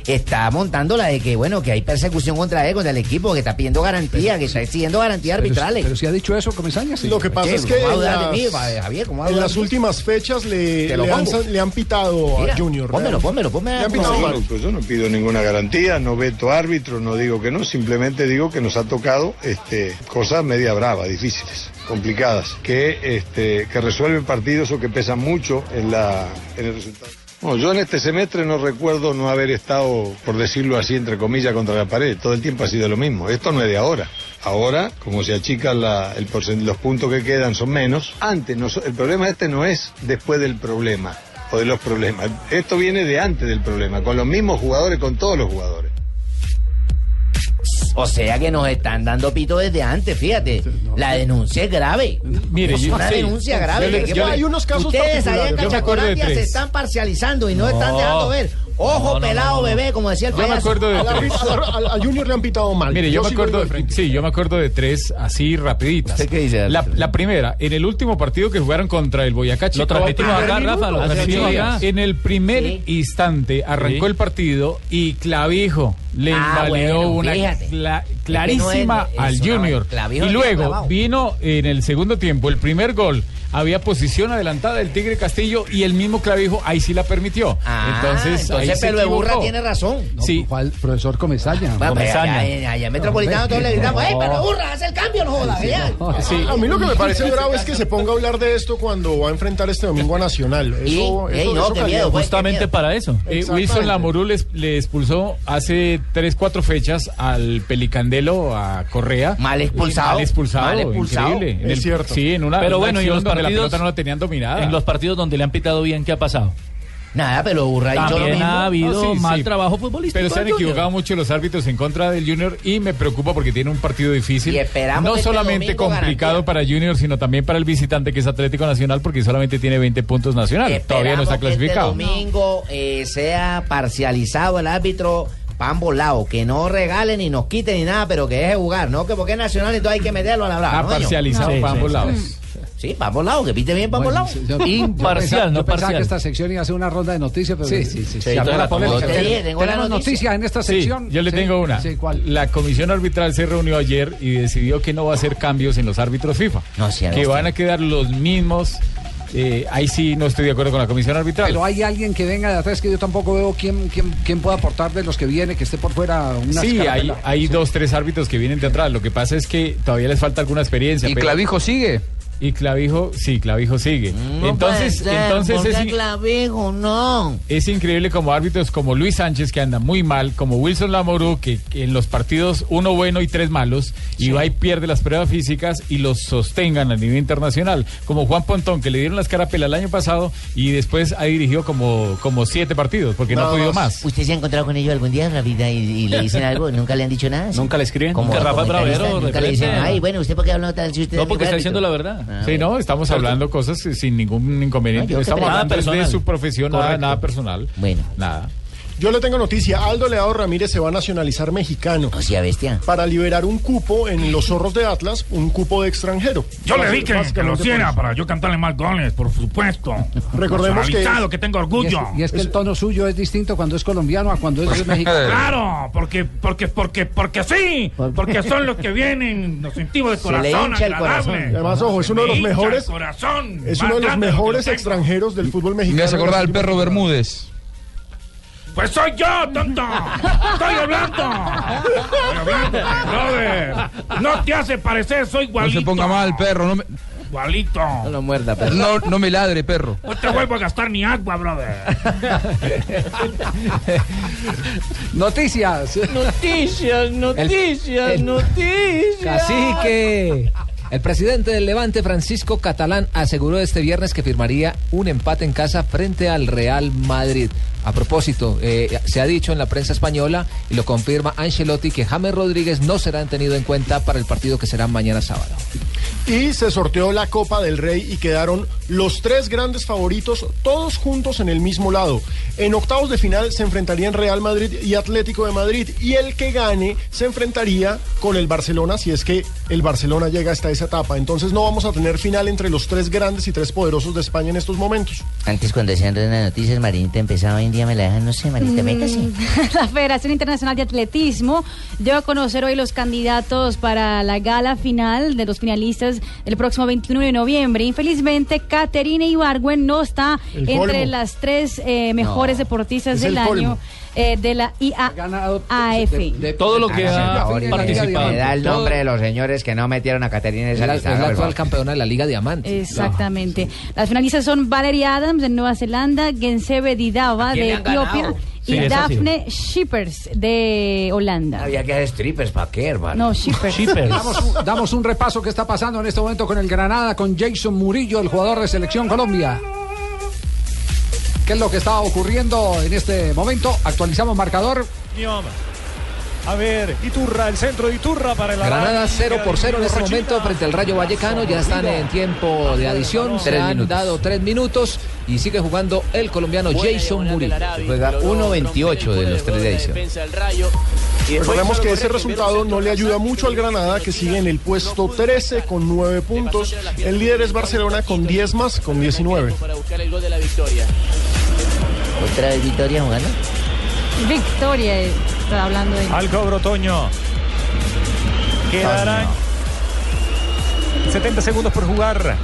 está montando la de que, bueno, que hay persecución contra él, contra el equipo, que está pidiendo garantía, que está exigiendo garantías Pero, arbitrales. pero si ha dicho eso, Comesaña, sí. Lo que pasa ¿Qué? es que ¿Cómo va a en las, las últimas fechas le, le han, le han pitado Mira, a Junior. pónmelo, pónmelo, ponme le han pitado no, pues yo no pido ninguna garantía, no veto árbitro, no digo que no, simplemente digo que nos ha tocado este, cosas media bravas, difíciles, complicadas, que, este, que resuelven partidos o que pesan mucho en, la, en el resultado. Yo en este semestre no recuerdo no haber estado, por decirlo así, entre comillas, contra la pared. Todo el tiempo ha sido lo mismo. Esto no es de ahora. Ahora, como se achican la- el los puntos que quedan son menos. Antes, no el problema este no es después del problema o de los problemas. Esto viene de antes del problema, con los mismos jugadores, con todos los jugadores. O sea que nos están dando pito desde antes, fíjate. La denuncia es grave. Mire, es yo- una sí. denuncia grave. Yo le- que- yo que- le- Hay unos casos Ustedes allá en Cachacolandia se están parcializando y no, No. están dejando ver. Ojo No, no, pelado, no, no. bebé, como decía el Yo me acuerdo de al Junior le han pitado mal. Mire, yo, me lo acuerdo de frente. sí, yo me acuerdo de tres así rapiditas. ¿Usted qué dice, La, primera, en el último partido que jugaron contra el Boyacá Chico. transmitimos Ah, acá, Rafa, lo transmitimos acá. En el primer Sí. instante arrancó Sí. el partido y Clavijo le Ah, invalidó bueno, una clarísima no es- al Junior. Y luego vino en el segundo tiempo el primer gol. Había posición adelantada del Tigre Castillo y el mismo Clavijo ahí sí la permitió. Ah, entonces, entonces ahí Pelo de Burra tiene razón. Sí. ¿Cuál? Profesor Comesaña. Pues, allá, allá en Metropolitano todos le gritamos, ¡Ey, Pelo de Burra, haz el cambio, no jodas! ya". A mí lo que me parece bravo es que se ponga a hablar de esto cuando va a enfrentar este domingo a Nacional. Eso, Y, eso, ey, no, eso qué calienta. miedo, güey, Justamente para eso. Eh. Wilson Lamorú le expulsó hace 3, 4 fechas al Pelicandelo a Correa. Mal expulsado. Mal expulsado. Mal expulsado. Increíble. En Es el- cierto. Sí, en una, Pero una bueno, y los donde la pelota no la tenían dominada. En los partidos donde le han pitado bien, ¿qué ha pasado? Nada, dicho lo También mismo. ha habido No, sí, mal sí. trabajo futbolístico. Pero se han equivocado mucho los árbitros en contra del Junior y me preocupa porque tiene un partido difícil. Y esperamos no que este solamente complicado garantía. para Junior, sino también para el visitante que es Atlético Nacional porque solamente tiene 20 puntos nacional. Todavía no está Esperamos que clasificado. Este domingo eh, sea parcializado el árbitro para ambos lados, que no regalen ni nos quiten ni nada, pero que deje jugar, no que porque es nacional entonces hay que meterlo a la brava. Ah, ¿no, parcializado Sí, para sí, ambos sí. lados. Sí, para ambos lados, que pite bien para ambos Bueno, sí, Imparcial, yo pensaba- no yo pensaba parcial. que esta sección iba a ser una ronda de noticias, pero Sí, sí, sí. Sí, la la tengo la Tenemos noticia. noticias en esta Sí, sección. yo le Sí, tengo una. sí, ¿cuál? La comisión arbitral se reunió ayer y decidió que no va a hacer cambios en los árbitros FIFA. No, sí, que van sí. a quedar los mismos. Eh, ahí sí no estoy de acuerdo con la comisión arbitral. Pero hay alguien que venga de atrás que yo tampoco veo quién, quién, quién pueda aportar de los que viene, que esté por fuera una Sí, hay, hay dos, tres árbitros que vienen de atrás. Lo que pasa es que todavía les falta alguna experiencia. ¿Y pero- Clavijo sigue? Y Clavijo, sí, Clavijo sigue. No entonces, puede ser, entonces ¿por es, Clavijo? no. es increíble como árbitros como Luis Sánchez, que anda muy mal, como Wilson Lamorú, que, que en los partidos uno bueno y tres malos, y va y pierde las pruebas físicas y los sostengan a nivel internacional. Como Juan Pontón, que le dieron las carapela el año pasado y después ha dirigido como, como siete partidos, porque no ha podido más. ¿Usted se ha encontrado con ellos algún día en la vida y, y le dicen algo? ¿Nunca le han dicho nada? Nunca le escriben. Como comentarista, Bravero, Nunca le dicen, ay, bueno, ¿usted por qué habló tal si usted No, porque está árbitro?" diciendo la verdad. Sí, no, estamos hablando cosas sin ningún inconveniente. No, estamos hablando de su profesión, nada personal. Bueno, Nada. Yo le tengo noticia. Aldo Leao Ramírez se va a nacionalizar mexicano o sea, bestia. para liberar un cupo en los zorros de Atlas, un cupo de extranjero. Yo le dije que lo básicamente por hiciera para yo cantarle más goles, por supuesto. Recordemos que- Nacionalizado, que tengo Y es, orgullo. y es que el tono suyo es distinto cuando es colombiano a cuando es mexicano. Claro, porque, porque, porque, porque sí, porque son los que vienen, los sentimos de Se le corazón, hincha el corazón. Además, ojo, es uno de los mejores- corazón, Es uno de los lo que mejores extranjeros del fútbol mexicano. Me hace acordar al perro. Bermúdez. Pues soy yo, tonto. Estoy hablando. Estoy hablando, brother. No te hace parecer, soy No igualito. se ponga mal, perro. No me, Igualito. No lo muerda, pero. no, no me ladre, perro. No te vuelvo a gastar ni agua, brother. Noticias. Noticias, noticias, el- noticias. Cacique. El presidente del Levante, Francisco Catalán, aseguró este viernes que firmaría un empate en casa frente al Real Madrid. A propósito, eh, se ha dicho en la prensa española y lo confirma Ancelotti que James Rodríguez no será tenido en cuenta para el partido que será mañana sábado. Y se sorteó la Copa del Rey y quedaron los tres grandes favoritos, todos juntos en el mismo lado. En octavos de final se enfrentarían Real Madrid y Atlético de Madrid. Y el que gane se enfrentaría con el Barcelona si es que el Barcelona llega hasta esa etapa. Entonces no vamos a tener final entre los tres grandes y tres poderosos de España en estos momentos. Antes cuando decían las noticias, Marinita empezaba, hoy en día me la dejan, no sé, Marinita, métase. Mm, La Federación Internacional de Atletismo dio a conocer hoy los candidatos para la gala final de los finalistas el próximo 21 de noviembre. Infelizmente, Caterina Ibargüen no está El entre las tres eh, mejores deportistas Es del el año colmo. Eh, de la IAAF. Todo lo que ha participado. Me da el Todo- nombre de los señores que no metieron a Caterina en Es esa la, lista. es la actual campeona de la Liga Diamante. Exactamente. Las finalistas son Valeria Adams de Nueva Zelanda, Gensebe Didaba de? Etiopía Sí, y. Daphne Shippers de Holanda. Había que hacer strippers, ¿para qué, hermano? No, Shippers. Damos un, damos un repaso que está pasando en este momento con el Granada, con Jason Murillo, el jugador de Selección Colombia. ¿Qué es lo que está ocurriendo en este momento? Actualizamos marcador. A ver, Iturra, el centro de Iturra para el Granada arranque 0 por 0 en este momento frente al Rayo Vallecano. Ya están en tiempo de adición. Se Tres han minutos. dado tres minutos y sigue jugando el colombiano Jason Murillo. Juega 1.28 de los tres de edición. Recordemos que ese resultado no le ayuda mucho al Granada, que sigue en el puesto 13 con 9 puntos. El líder es Barcelona con 10 más, con 19. Para buscar el gol de la victoria. Otra vez Victoria jugando. Victoria. eh. está hablando de... Al cobro, Toño. Quedarán 70 segundos por jugar.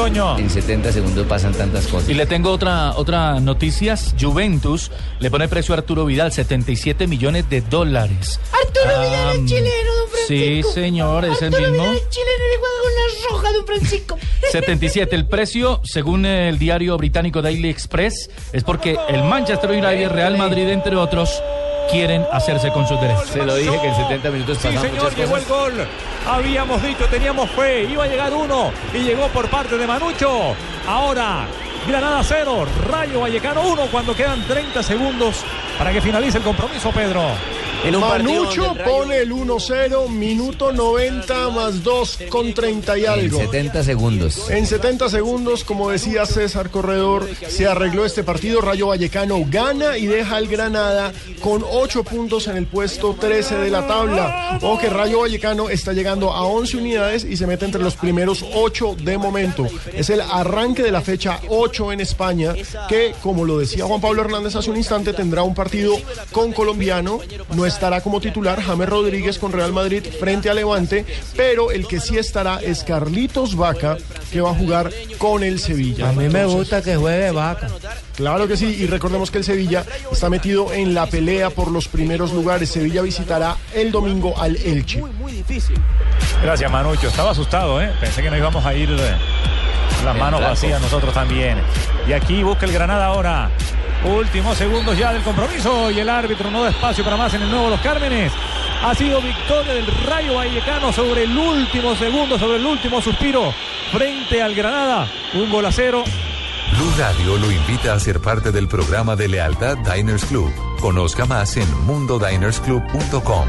Toño. En 70 segundos pasan tantas cosas. Y le tengo otra, otra noticias. Juventus le pone precio a Arturo Vidal, 77 millones de dólares. Arturo Vidal es chileno, don Sí, Francisco. señor, es el Arturo mismo. Vidal es chileno y le juega con la roja, don Francisco. 77. El precio, según el diario británico Daily Express, es porque el Manchester United y el Real Madrid, entre otros, quieren hacerse con sus derechos. Se lo dije que en 70 minutos Sí, señor, llegó el gol. Habíamos dicho, teníamos fe, iba a llegar uno y llegó por parte de Manucho. Ahora, Granada 0, Rayo Vallecano 1 cuando quedan 30 segundos para que finalice el compromiso, Pedro. Manucho pone el 1-0, minuto 90 más 2 con 30 y En algo. 70 segundos. En 70 segundos, como decía César Corredor, se arregló este partido. Rayo Vallecano gana y deja al Granada con 8 puntos en el puesto 13 de la tabla. O que Rayo Vallecano está llegando a 11 unidades y se mete entre los primeros 8 de momento. Es el arranque de la fecha 8 en España, que, como lo decía Juan Pablo Hernández hace un instante, tendrá un partido con colombiano. No estará como titular James Rodríguez con Real Madrid frente a Levante, pero el que sí estará es Carlitos Vaca, que va a jugar con el Sevilla. A mí me gusta que juegue vaca. Claro que sí, y recordemos que el Sevilla está metido en la pelea por los primeros lugares. Sevilla visitará el domingo al Elche. Gracias, Manucho. Estaba asustado, ¿eh? Pensé que nos íbamos a ir eh, las manos vacías nosotros también. Y aquí busca el Granada ahora. Últimos segundos ya del compromiso y el árbitro no da espacio para más en el nuevo Los Cármenes. Ha sido victoria del Rayo Vallecano sobre el último segundo, sobre el último suspiro frente al Granada. Un gol a cero. Blue Radio lo invita a ser parte del programa de lealtad Diners Club. Conozca más en mundodinersclub.com.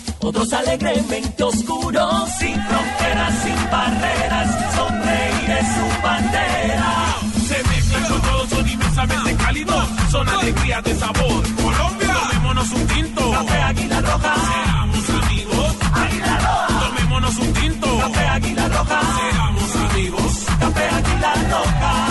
otros alegremente oscuros. Sin fronteras, sin barreras, sonreír es su bandera. Se mezclan con todos, son inmensamente cálidos, son alegrías de sabor. Colombia, tomémonos un tinto. Café Águila Roja. Seamos amigos. Águila Roja. Tomémonos un tinto. Café Águila Roja. Seamos amigos. Café Águila Roja.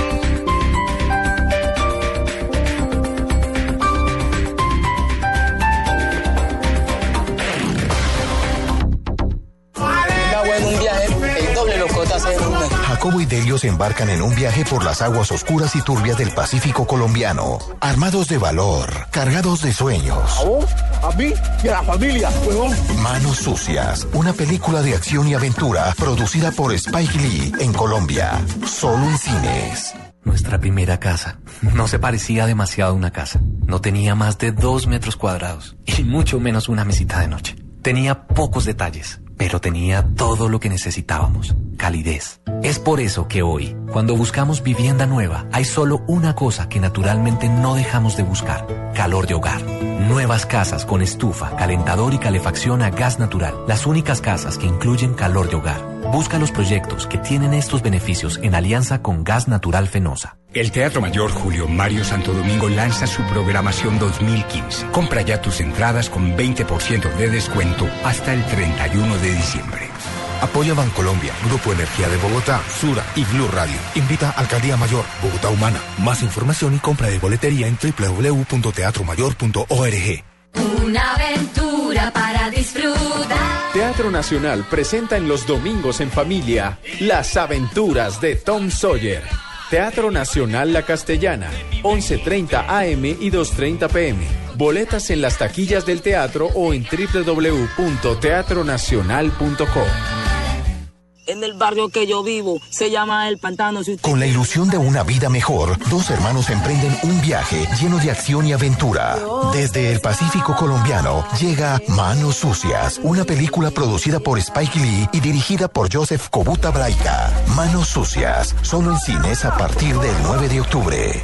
Jacobo y Delio se embarcan en un viaje por las aguas oscuras y turbias del Pacífico colombiano, armados de valor, cargados de sueños. A mí y a la familia, huevón. Manos Sucias, una película de acción y aventura producida por Spike Lee en Colombia, solo en cines. Nuestra primera casa no se parecía demasiado a una casa. No tenía más de dos metros cuadrados y mucho menos una mesita de noche. Tenía pocos detalles, pero tenía todo lo que necesitábamos, calidez. Es por eso que hoy, cuando buscamos vivienda nueva, hay solo una cosa que naturalmente no dejamos de buscar, calor de hogar. Nuevas casas con estufa, calentador y calefacción a gas natural. Las únicas casas que incluyen calor de hogar. Busca los proyectos que tienen estos beneficios en alianza con Gas Natural Fenosa. El Teatro Mayor Julio Mario Santo Domingo lanza su programación 2015. Compra ya tus entradas con 20% de descuento hasta el 31 de diciembre. Apoya Bancolombia, Grupo Energía de Bogotá, Sura y Blue Radio. Invita Alcaldía Mayor, Bogotá Humana. Más información y compra de boletería en www.teatromayor.org. Una aventura para disfrutar. Teatro Nacional presenta en los domingos en familia Las aventuras de Tom Sawyer. Teatro Nacional La Castellana, 11.30 AM y 2.30 PM. Boletas en las taquillas del teatro o en www.teatronacional.co. En el barrio que yo vivo se llama El Pantano. Con la ilusión de una vida mejor, dos hermanos emprenden un viaje lleno de acción y aventura. Desde el Pacífico colombiano llega Manos Sucias, una película producida por Spike Lee y dirigida por Joseph Kobuta Braika. Manos Sucias, solo en cines a partir del 9 de octubre.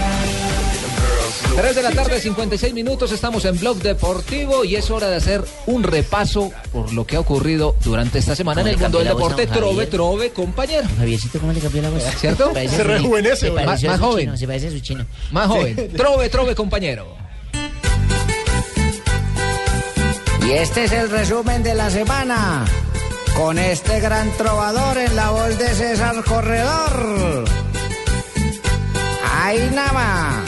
3 de la tarde, 56 minutos, estamos en Blog Deportivo y es hora de hacer un repaso por lo que ha ocurrido durante esta semana en ¿Cómo el mundo del deporte. Trove, trove, compañero. Javiercito, ¿cómo le cambió la voz? ¿Cierto? Se rejuvenece, se ¿verdad? parece a Más su joven. chino, se parece a su chino. Más joven. Trove, trove, compañero. Y este es el resumen de la semana. Con este gran trovador en la voz de César Corredor. ¡Ay, nada!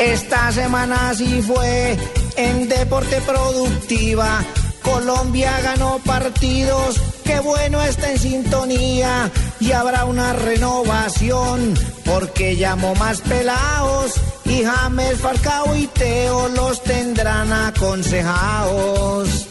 Esta semana sí fue en Deporte Productiva. Colombia ganó partidos, qué bueno está en sintonía y habrá una renovación porque llamó más pelados y James Falcao y Teo los tendrán aconsejados.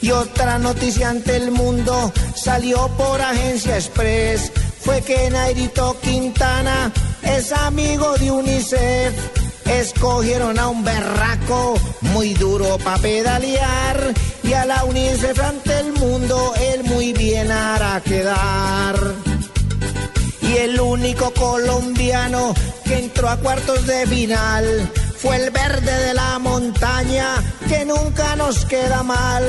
Y otra noticia ante el mundo salió por Agencia Express. Fue que Nairito Quintana es amigo de UNICEF. Escogieron a un berraco muy duro para pedalear. Y a la UNICEF ante el mundo él muy bien hará quedar. Y el único colombiano que entró a cuartos de final fue el verde de la montaña, que nunca nos queda mal.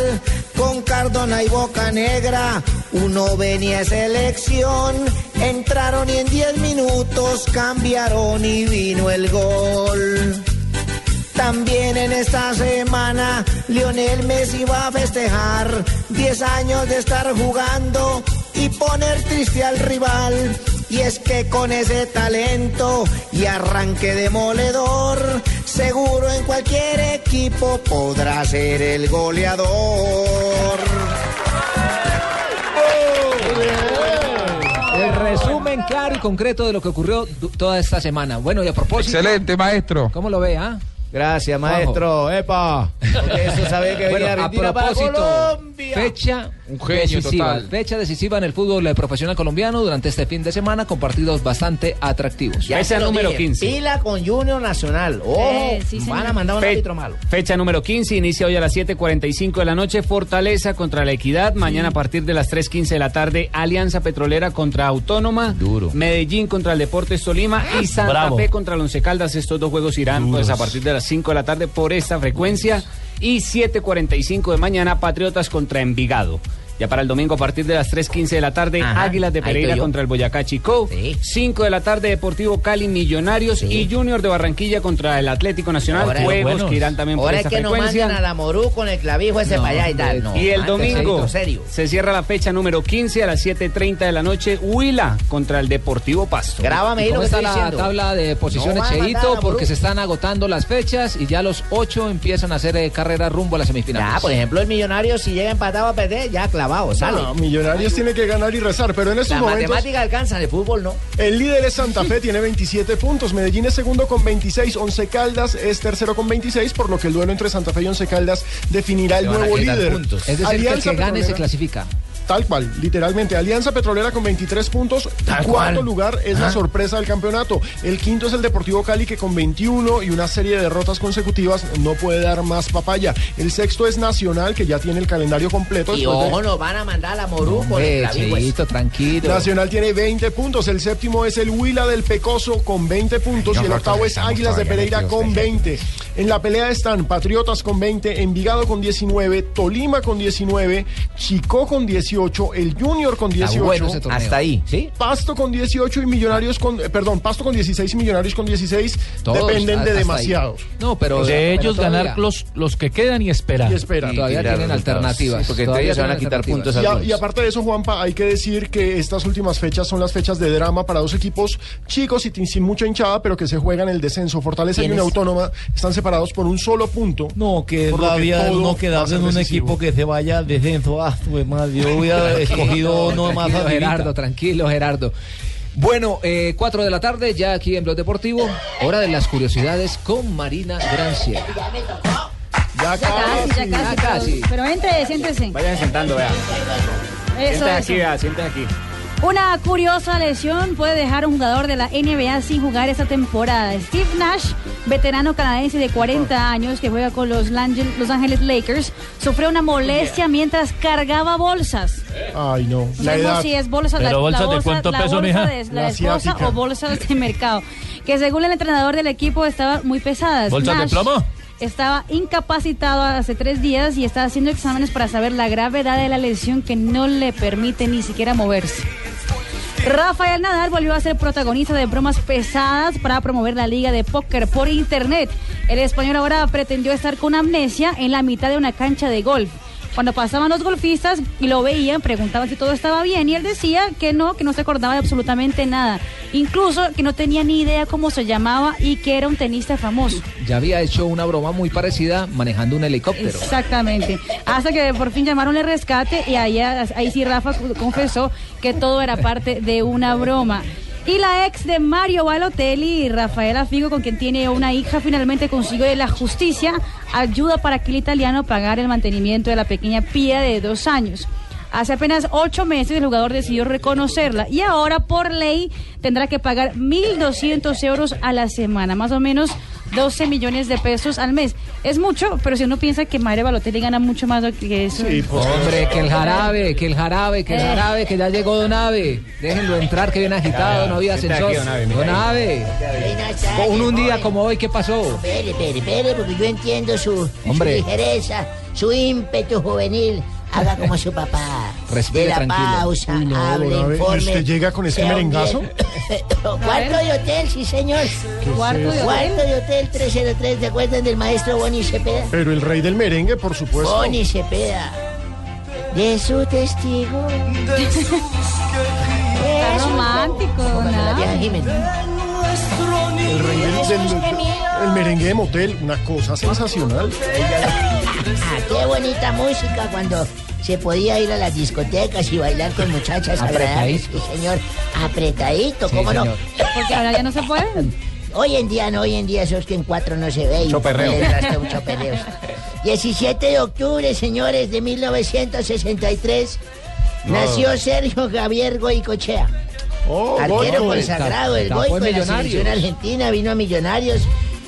Con Cardona y Boca Negra, uno venía selección. Entraron y en 10 minutos cambiaron y vino el gol. También en esta semana Lionel Messi va a festejar 10 años de estar jugando y poner triste al rival. Y es que con ese talento y arranque demoledor, seguro en cualquier equipo podrá ser el goleador. El resumen claro y concreto de lo que ocurrió toda esta semana. Bueno, y a propósito. Excelente, maestro. ¿Cómo lo ve, ah? Gracias, maestro. ¡Epa! Porque eso sabía que Bueno, venía a Argentina para propósito, Colombia. fecha Un genio decisiva, total. fecha decisiva en el fútbol profesional colombiano durante este fin de semana con partidos bastante atractivos. Ya se lo dije, Pila con Junior Nacional. Ojo, Eh, sí, van a mandar un Fe- árbitro malo. Fecha número 15, inicia hoy a las 7.45 de la noche, Fortaleza contra la Equidad, mañana a partir de las 3.15 de la tarde, Alianza Petrolera contra Autónoma, Medellín contra el Deportes Tolima y Santa Bravo. Fe contra el Once Caldas, estos dos juegos irán pues a partir de las 5 de la tarde por esta frecuencia y 7.45 de mañana, Patriotas contra Envigado. Ya para el domingo a partir de las 3.15 de la tarde, Ajá, Águilas de ahí Pereira contra el Boyacá Chico. 5 de la tarde, Deportivo Cali Millonarios y Junior de Barranquilla contra el Atlético Nacional. Ahora- juegos que irán también por Ahora es esta que no frecuencia. manden a la Morú con el clavijo ese No, para allá y tal. No, y el domingo serio. se cierra la fecha número 15 a las 7.30 de la noche, Huila contra el Deportivo Pasto. ¿Y ¿Cómo está la tabla de posiciones, No Cheito? Porque se están agotando las fechas y ya los ocho empiezan a hacer eh, carrera rumbo a la semifinal. Ya, por ejemplo, el millonario si llega empatado a perder, ya clavado. Sale. No, Millonarios tiene que ganar y rezar, pero en estos La momentos... matemática alcanza, de fútbol no. El líder es Santa Fe, tiene 27 puntos. Medellín es segundo con 26. Once Caldas es tercero con 26, por lo que el duelo entre Santa Fe y Once Caldas definirá el nuevo líder. puntos. Es decir, que el que gane se clasifica. Tal cual, literalmente. Alianza Petrolera con 23 puntos. Tal Cuarto cual. lugar es la sorpresa del campeonato. El quinto es el Deportivo Cali que con 21 y una serie de derrotas consecutivas no puede dar más papaya. El sexto es Nacional que ya tiene el calendario completo. Y de- ojo, nos van a mandar a la Morú por el ese. Cheito, tranquilo. Nacional tiene 20 puntos, el séptimo es el Huila del Pecoso con 20 puntos y el octavo es Águilas de Pereira metidos con 20. En la pelea están Patriotas con 20, Envigado con 19, Tolima con 19, Chico con 18, el Junior con 18. bueno ese torneo. Hasta ahí, ¿sí? Pasto con 18 y Millonarios con, eh, perdón, Pasto con 16 y Millonarios con 16 Todos, dependen de ahí. demasiado. No, pero de pero ellos todavía- ganar los, los que quedan y esperar. Y esperar. Y todavía tienen alternativas. Todavía tienen alternativas. Y, a- y aparte de eso, Juanpa, hay que decir que estas últimas fechas son las fechas de drama para dos equipos chicos y sin mucha hinchada, pero que se juegan el descenso. Fortaleza y. Unión Autónoma están separados por un solo punto. No, que rabia no a quedarse en un decisivo. equipo que se vaya al descenso. Ah, pues madre, hubiera escogido no más Tranquilo, arribita. Gerardo, tranquilo, Gerardo. Bueno, eh, 4 de la tarde, ya aquí en Blog Deportivo. Hora de las curiosidades con Marina Grancia. Ya casi, ya casi. Pero, pero entre, siéntese. Vayan sentando, vea. Sienten aquí, vea, sienten aquí. Una curiosa lesión puede dejar a un jugador de la NBA sin jugar esta temporada. Steve Nash, veterano canadiense de 40 años que juega con los Los Ángeles Lakers, sufrió una molestia mientras cargaba bolsas. Ay, no. No La edad. si es bolsa, Pero la, bolsas la de bolsa, cuánto la peso, bolsa mija? de la La esposa o bolsas de mercado, que según el entrenador del equipo estaban muy pesadas. ¿Bolsas de plomo? Estaba incapacitado hace tres días y está haciendo exámenes para saber la gravedad de la lesión que no le permite ni siquiera moverse. Rafael Nadal volvió a ser protagonista de bromas pesadas para promover la liga de póker por internet. El español ahora pretendió estar con amnesia en la mitad de una cancha de golf. Cuando pasaban los golfistas y lo veían, preguntaban si todo estaba bien y él decía que no, que no se acordaba de absolutamente nada. Incluso que no tenía ni idea cómo se llamaba y que era un tenista famoso. Ya había hecho una broma muy parecida manejando un helicóptero. Exactamente. Hasta que por fin llamaron el rescate y ahí, ahí sí Rafa confesó que todo era parte de una broma. Y la ex de Mario Balotelli, Rafaela Figo, con quien tiene una hija, finalmente consiguió de la justicia ayuda para que el italiano pagara el mantenimiento de la pequeña Pía de dos años. Hace apenas ocho meses el jugador decidió reconocerla y ahora por ley tendrá que pagar 1.200 euros a la semana, más o menos 12 millones de pesos al mes. Es mucho, pero si uno piensa que Mario Balotelli gana mucho más que eso. Hombre, que el jarabe, que el jarabe, que el Eh. jarabe, que ya llegó Don Ave. Déjenlo entrar, que viene agitado, no había ascensor. Don Ave. Un, un día como hoy, ¿qué pasó? Espere, espere, espere, porque yo entiendo su ligereza, su ímpetu juvenil. Haga como su papá. Respire De la tranquilo. pausa, Uy, no, hable, don Abe, ¿y informe. usted llega con ese merengazo? Cuarto de hotel, sí, señor. Cuarto de hotel? Cuarto de hotel 303. ¿Se acuerdan del maestro Bonnie Cepeda? Pero el rey del merengue, por supuesto. Bonnie Cepeda. De su testigo. Está romántico, La vieja ¿no? El merengue de motel, una cosa sensacional. Ah, qué bonita música cuando se podía ir a las discotecas y bailar con muchachas agradables. Sí, señor. Apretadito, Sí, ¿cómo no? Porque ahora ya no se puede. Hoy en día no, hoy en día eso es que en cuatro no se ve. choperreo. 17 de octubre, señores, de 1963, nació Sergio Javier Goicochea. Oh, Arquero consagrado, el Goico de la selección argentina, vino a Millonarios,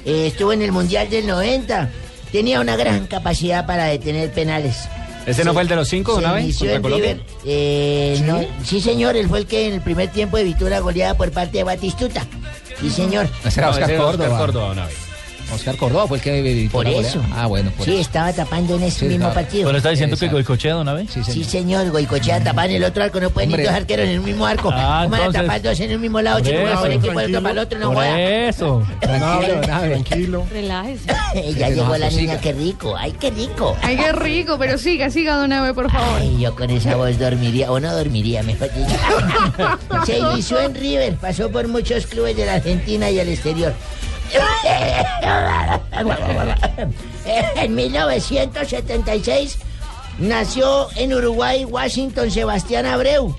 eh, estuvo en el Mundial del 90, tenía una gran capacidad para detener penales. ¿Ese no fue el de los cinco, una vez? inició contra en Colombia? River. Eh, no, sí, señor, él fue el que en el primer tiempo de Vitura goleada por parte de Batistuta. Sí, señor. Ese era No, Oscar ese era Córdoba. Oscar Córdoba, una vez. Oscar Córdoba fue el que Por eso. goleada. Ah, bueno, por Sí, eso. estaba tapando en ese Sí, mismo claro. partido. Pero está diciendo que. Goicochea de una vez. Sí, Sí, señor. señor, Goicochea tapaba en el otro arco, no pueden ir Hombre. dos arqueros en el mismo arco. Ah, ¿Cómo van a tapar dos en el mismo lado? Por Chico, eso, por equipo, el otro para el otro, no Por eso. Tranquilo. Tranquilo. Relájese. ya llegó la niña, atosiga. qué rico, ay, qué rico. Ay, qué rico, pero siga, siga, don Ave, por favor. Ay, yo con esa voz dormiría, o no dormiría, mejor dicho. Se inició en River, pasó por muchos clubes de la Argentina y el exterior. En 1976 nació en Uruguay, Washington, Sebastián Abreu.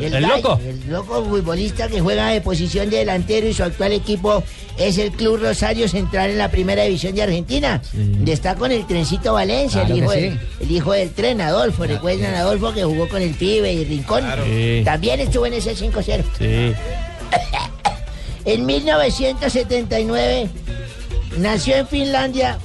¿El loco? El loco futbolista que juega de posición de delantero y su actual equipo es el Club Rosario Central en la primera división de Argentina. donde Está con el trencito Valencia, el, Claro hijo del, sí. el hijo del tren, Adolfo. Recuerdan a Adolfo que jugó con el pibe y Rincón. Sí. También estuvo en ese 5-0. Sí. En 1979 nació en Finlandia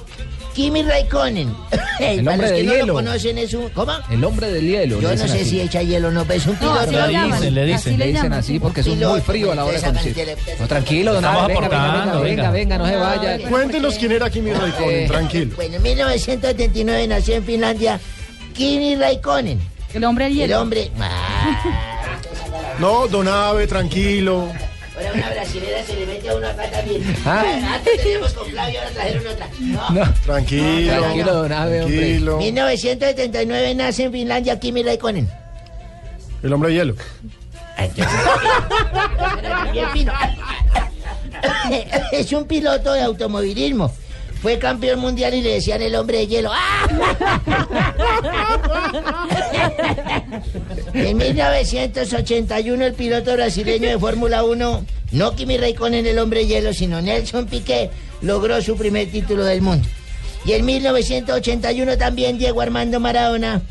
Kimi Raikkonen. El Para hombre los que no hielo. lo conocen es un... ¿Cómo? El hombre del hielo. Yo le no dicen sé así. si echa hielo o no, pero es un No, piloto. así lo llaman. dicen, le Así dicen. Le dicen llaman. así porque es un muy frío a la hora de conducir. el tele- No, tranquilo, don Estamos Abe, venga, venga, venga, aportando, venga, venga. venga, no se vaya. Cuéntenos quién era Kimi Raikkonen, Eh, tranquilo. Bueno, en 1979 nació en Finlandia Kimi Raikkonen. El hombre del El hielo. hombre... Ah, No, Don Abe, tranquilo. Ahora una brasilera se le mete a uno acá también. Ah. Antes teníamos con Flavio, ahora trajeron otra. No. No, Tranquilo. tranquilo, don Abe, hombre. Tranquilo. 1979 nace en Finlandia Kimi Raikkonen. El hombre de hielo. Bien fino. Es un piloto de automovilismo. Fue campeón mundial y le decían el hombre de hielo. En 1981 el piloto brasileño de Fórmula 1, no Kimi Raikkonen el hombre de hielo, sino Nelson Piqué, logró su primer título del mundo. Y en 1981 también Diego Armando Maradona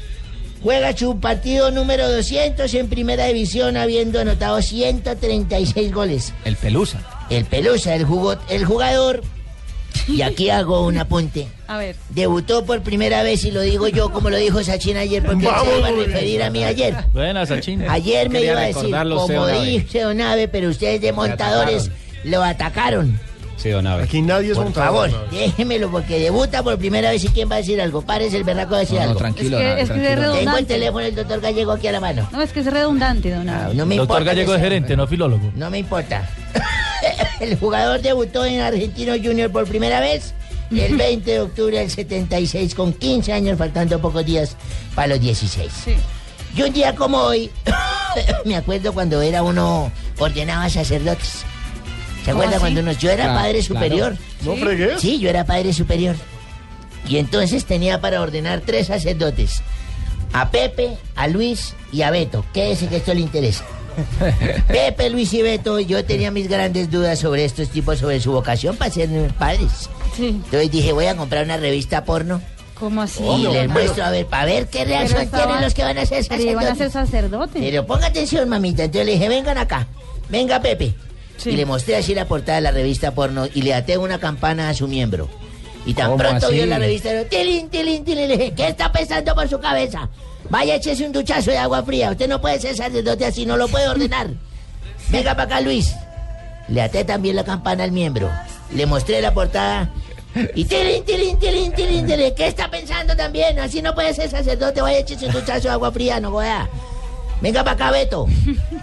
juega su partido número 200 en primera división habiendo anotado 136 goles. El pelusa. El Pelusa, el, jugo- el jugador, y aquí hago un apunte, A ver. debutó por primera vez y lo digo yo como lo dijo Sachin ayer porque él se iba a referir a mí ayer. Buena, Sachin. Ayer me iba a decir, como dice Don Abe, pero ustedes de montadores lo atacaron. Sí, don Abe. Aquí nadie es Por montador. favor, déjemelo porque debuta por primera vez y quién va a decir algo. Párese el berraco a decir No, no, algo. tranquilo, Es que- don es que es tranquilo. redundante. Tengo el teléfono del doctor Gallego aquí a la mano. No, es que es redundante, don Ah, Abe. no me Doctor importa Gallego es gerente, no filólogo. No me importa. El jugador debutó en Argentino Junior por primera vez el 20 de octubre del 76 con 15 años, faltando pocos días para los 16. Sí. Y un día como hoy, me acuerdo cuando era uno ordenaba sacerdotes. ¿Se ¿Cómo acuerda así? cuando nos, yo era Claro, padre claro. superior? ¿No fregues? Sí, yo era padre superior. Y entonces tenía para ordenar tres sacerdotes. A Pepe, a Luis y a Beto. Quédese que esto le interesa. Pepe, Luis y Beto, yo tenía mis grandes dudas sobre estos tipos, sobre su vocación para ser padres. Sí. Entonces dije, voy a comprar una revista porno ¿Cómo así? y les muestro a ver, para ver qué Pero reacción tienen los que van a ser Pero iban a ser sacerdotes. sacerdotes. Pero ponga atención, mamita. Entonces le dije, vengan acá. Venga, Pepe. Sí. Y le mostré así la portada de la revista porno y le até una campana a su miembro. Y tan ¿Cómo pronto así? vio la revista, tilín, tilín, tilín, le dije, ¿qué está pensando por su cabeza? Vaya, échese un duchazo de agua fría. Usted no puede ser sacerdote así, no lo puede ordenar. Venga para acá, Luis. Le até también la campana al miembro. Le mostré la portada. Y tilín, tilín, tilín, tilín. ¿Qué está pensando también? Así no puede ser sacerdote. Vaya, échese un duchazo de agua fría, no joda. Venga para acá, Beto.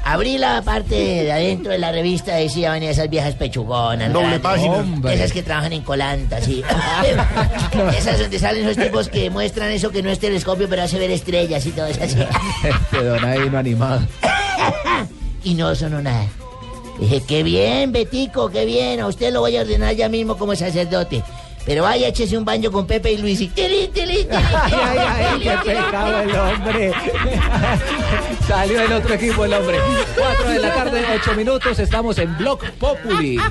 Abrí la parte de adentro de la revista, decía, venía esas viejas pechugonas. Doble página. Hombre. Esas que trabajan en colanta, sí. esas donde salen esos tipos que muestran eso que no es telescopio, pero hace ver estrellas y todo eso así. Este don vino animado. y no sonó nada. Dije, qué bien, Betico, qué bien. A usted lo voy a ordenar ya mismo como sacerdote. Pero vaya, échese un baño con Pepe y Luis y tilín, tilín, tilín, Ay, ay, ay, qué pecado el hombre. Salió el otro equipo el hombre. Cuatro de la tarde, ocho minutos. Estamos en Blog Populi.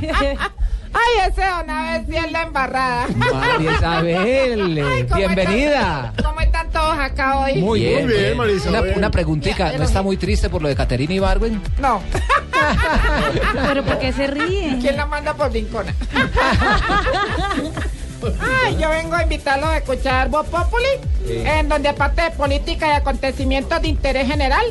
Ay, ese Abe sí es la embarrada. María Isabel, ¿cómo bienvenida. están- ¿Cómo están todos acá hoy? Muy bien, bien, bien. María Una, Isabel. una preguntita, ¿no está muy triste por lo de Caterina Ibargüen? No. Pero ¿por qué se ríe? ¿Quién la manda por Rincona? Ay, yo vengo a invitarlos a escuchar Voz Populi, en donde aparte de política y acontecimientos de interés general,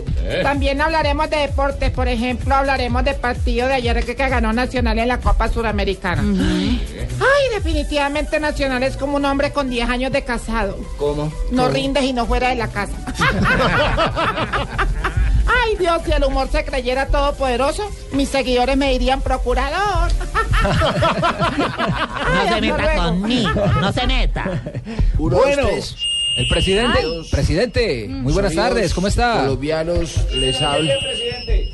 también hablaremos de deportes. Por ejemplo, hablaremos del partido de ayer que, que ganó Nacional en la Copa Suramericana. Ay, definitivamente Nacional es como un hombre con 10 años de casado. ¿Cómo? No rindes y no fuera de la casa. Ay, Dios, si el humor se creyera todopoderoso, mis seguidores me dirían procurador. No se meta luego. conmigo, no se meta. Bueno, el presidente, presidente, muy buenas Amigos tardes, ¿cómo está? Colombianos, les hablo.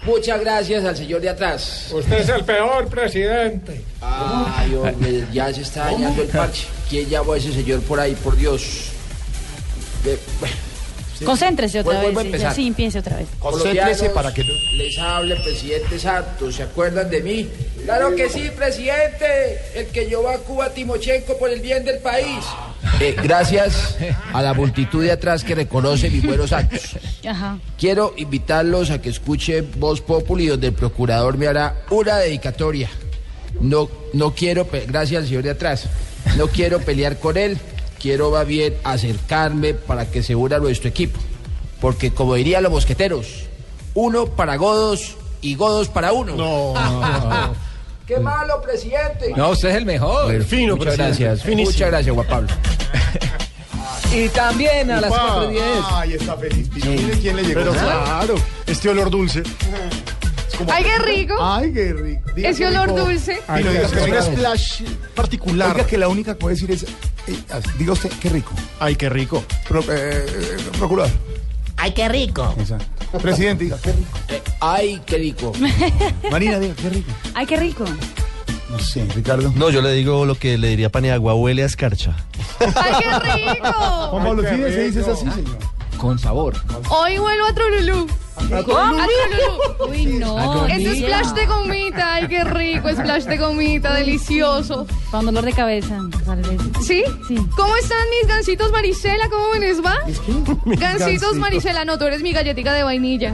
Muchas gracias al señor de atrás. Usted es el peor presidente. Ay, hombre, ya se está dañando el parche. ¿Quién llamó a ese señor por ahí, por Dios? Concéntrese otra Vuelvo a vez. empezar. Sí, empiece otra vez. Colombianos, Les habla el presidente Santos, ¿se acuerdan de mí? Claro que sí, presidente, el que llevó a Cuba a Timochenko por el bien del país. Eh, gracias a la multitud de atrás que reconoce mis buenos actos. Ajá. Quiero invitarlos a que escuchen Voz Populi, donde el procurador me hará una dedicatoria. No, no quiero, gracias al señor de atrás, no quiero pelear con él, quiero va bien acercarme para que se una a nuestro equipo. Porque como dirían los mosqueteros, uno para godos y godos para uno. No. ¡Qué malo, presidente! No, usted es el mejor. Fino, Muchas gracias. Muchas gracias, Juan Pablo. Y también a las Upa. 4 y 10. Ay, está feliz. Mire quién le llegó. Pero claro, este olor dulce. Ay, qué rico. Ay, qué rico. Ese olor dulce. Ay, no, diga que es un splash particular. Oiga, que la única que puede decir es, diga usted, qué rico. Ay, qué rico. Pro- eh, eh, procurador. Ay, qué rico. Presidente, diga, qué rico. Ay, qué rico. Marina, diga, qué rico. Ay, qué rico. No sé, Ricardo. No, yo le digo lo que le diría Paniagua, huele a escarcha. Ay, qué rico. Juan Pablo, sí, se dice así, señor. Con sabor. Hoy vuelvo a Trululú. ¿A ¿Cómo? A Trululú. Uy, no. Es Mira. splash de gomita. Ay, qué rico. Splash de gomita. Delicioso. Con dolor de cabeza, tal vez. ¿Sí? Sí. ¿Cómo están mis gancitos Marisela? ¿Cómo me les va? Gancitos. Marisela. No, tú eres mi galletita de vainilla.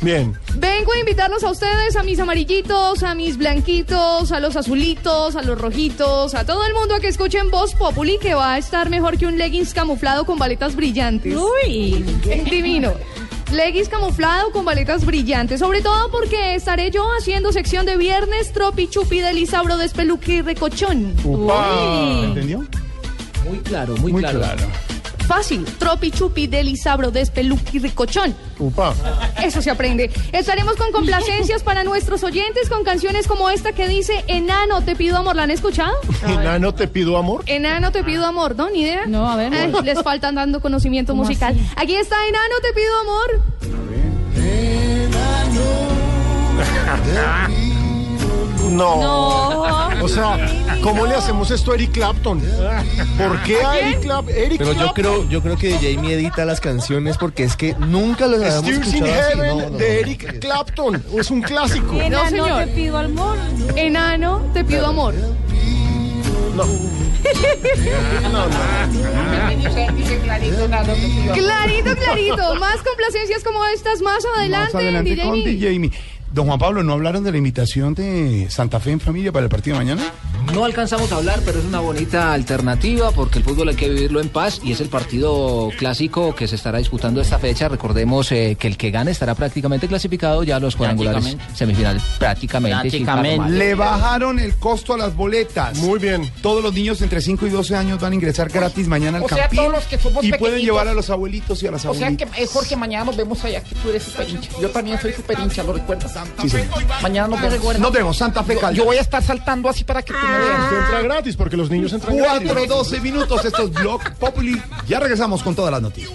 Bien. Vengo a invitarlos a ustedes, a mis amarillitos, a mis blanquitos, a los azulitos, a los rojitos, a todo el mundo a que escuchen Voz Populi, que va a estar mejor que un leggings camuflado con baletas brillantes. Uy. Divino. Leggings camuflado con baletas brillantes, sobre todo porque estaré yo haciendo sección de viernes tropi chupi de Lisabro despeluque y recochón. Upa. ¿Entendió? Muy claro, muy, Muy claro. claro. Fácil, tropi chupi de Lisabro despeluque y recochón. Upa. Eso se aprende. Estaremos con complacencias para nuestros oyentes con canciones como esta que dice Enano, te pido amor. ¿La han escuchado? Enano, te pido amor. Enano, te pido amor, ¿no? ¿Ni idea? No, a ver. Les faltan dando conocimiento ¿Cómo musical. así? Aquí está Enano, te pido amor. No. No. O sea, ¿cómo le hacemos esto a Eric Clapton? ¿Por qué a Eric, Clap- Eric Pero yo Clapton? creo, yo creo que Jamie edita las canciones porque es que nunca los habíamos Steers in escuchado así. Heaven No, no, de no. Eric Clapton. Es un clásico. Enano, señor. te pido amor. Enano, te pido amor. Clarito, clarito. Más complacencias como estas más adelante. Más adelante DJ con. DJ. Don Juan Pablo, ¿no hablaron de la invitación de Santa Fe en familia para el partido de mañana? No alcanzamos a hablar, pero es una bonita alternativa porque el fútbol hay que vivirlo en paz y es el partido clásico que se estará disputando esta fecha. Recordemos eh, que el que gane estará prácticamente clasificado ya a los cuadrangulares Prácticamente. semifinales. Prácticamente. Prácticamente. Le bajaron el costo a las boletas. Muy bien. Todos los niños entre 5 y 12 años van a ingresar gratis mañana al o sea, todos los que somos y pueden llevar a los abuelitos y a las O sea abuelitas. que, eh, Jorge, mañana nos vemos allá, que tú eres super hincha. Yo también soy super hincha, ¿lo recuerdas? Sí, señor. Mañana nos vemos. Nos vemos, Santa Fe Yo, Caldas. yo voy a estar saltando así para que tú me veas. Usted entra gratis porque los niños entran gratis. 4, 12 minutos, esto es Blog Populi. Ya regresamos con todas las noticias.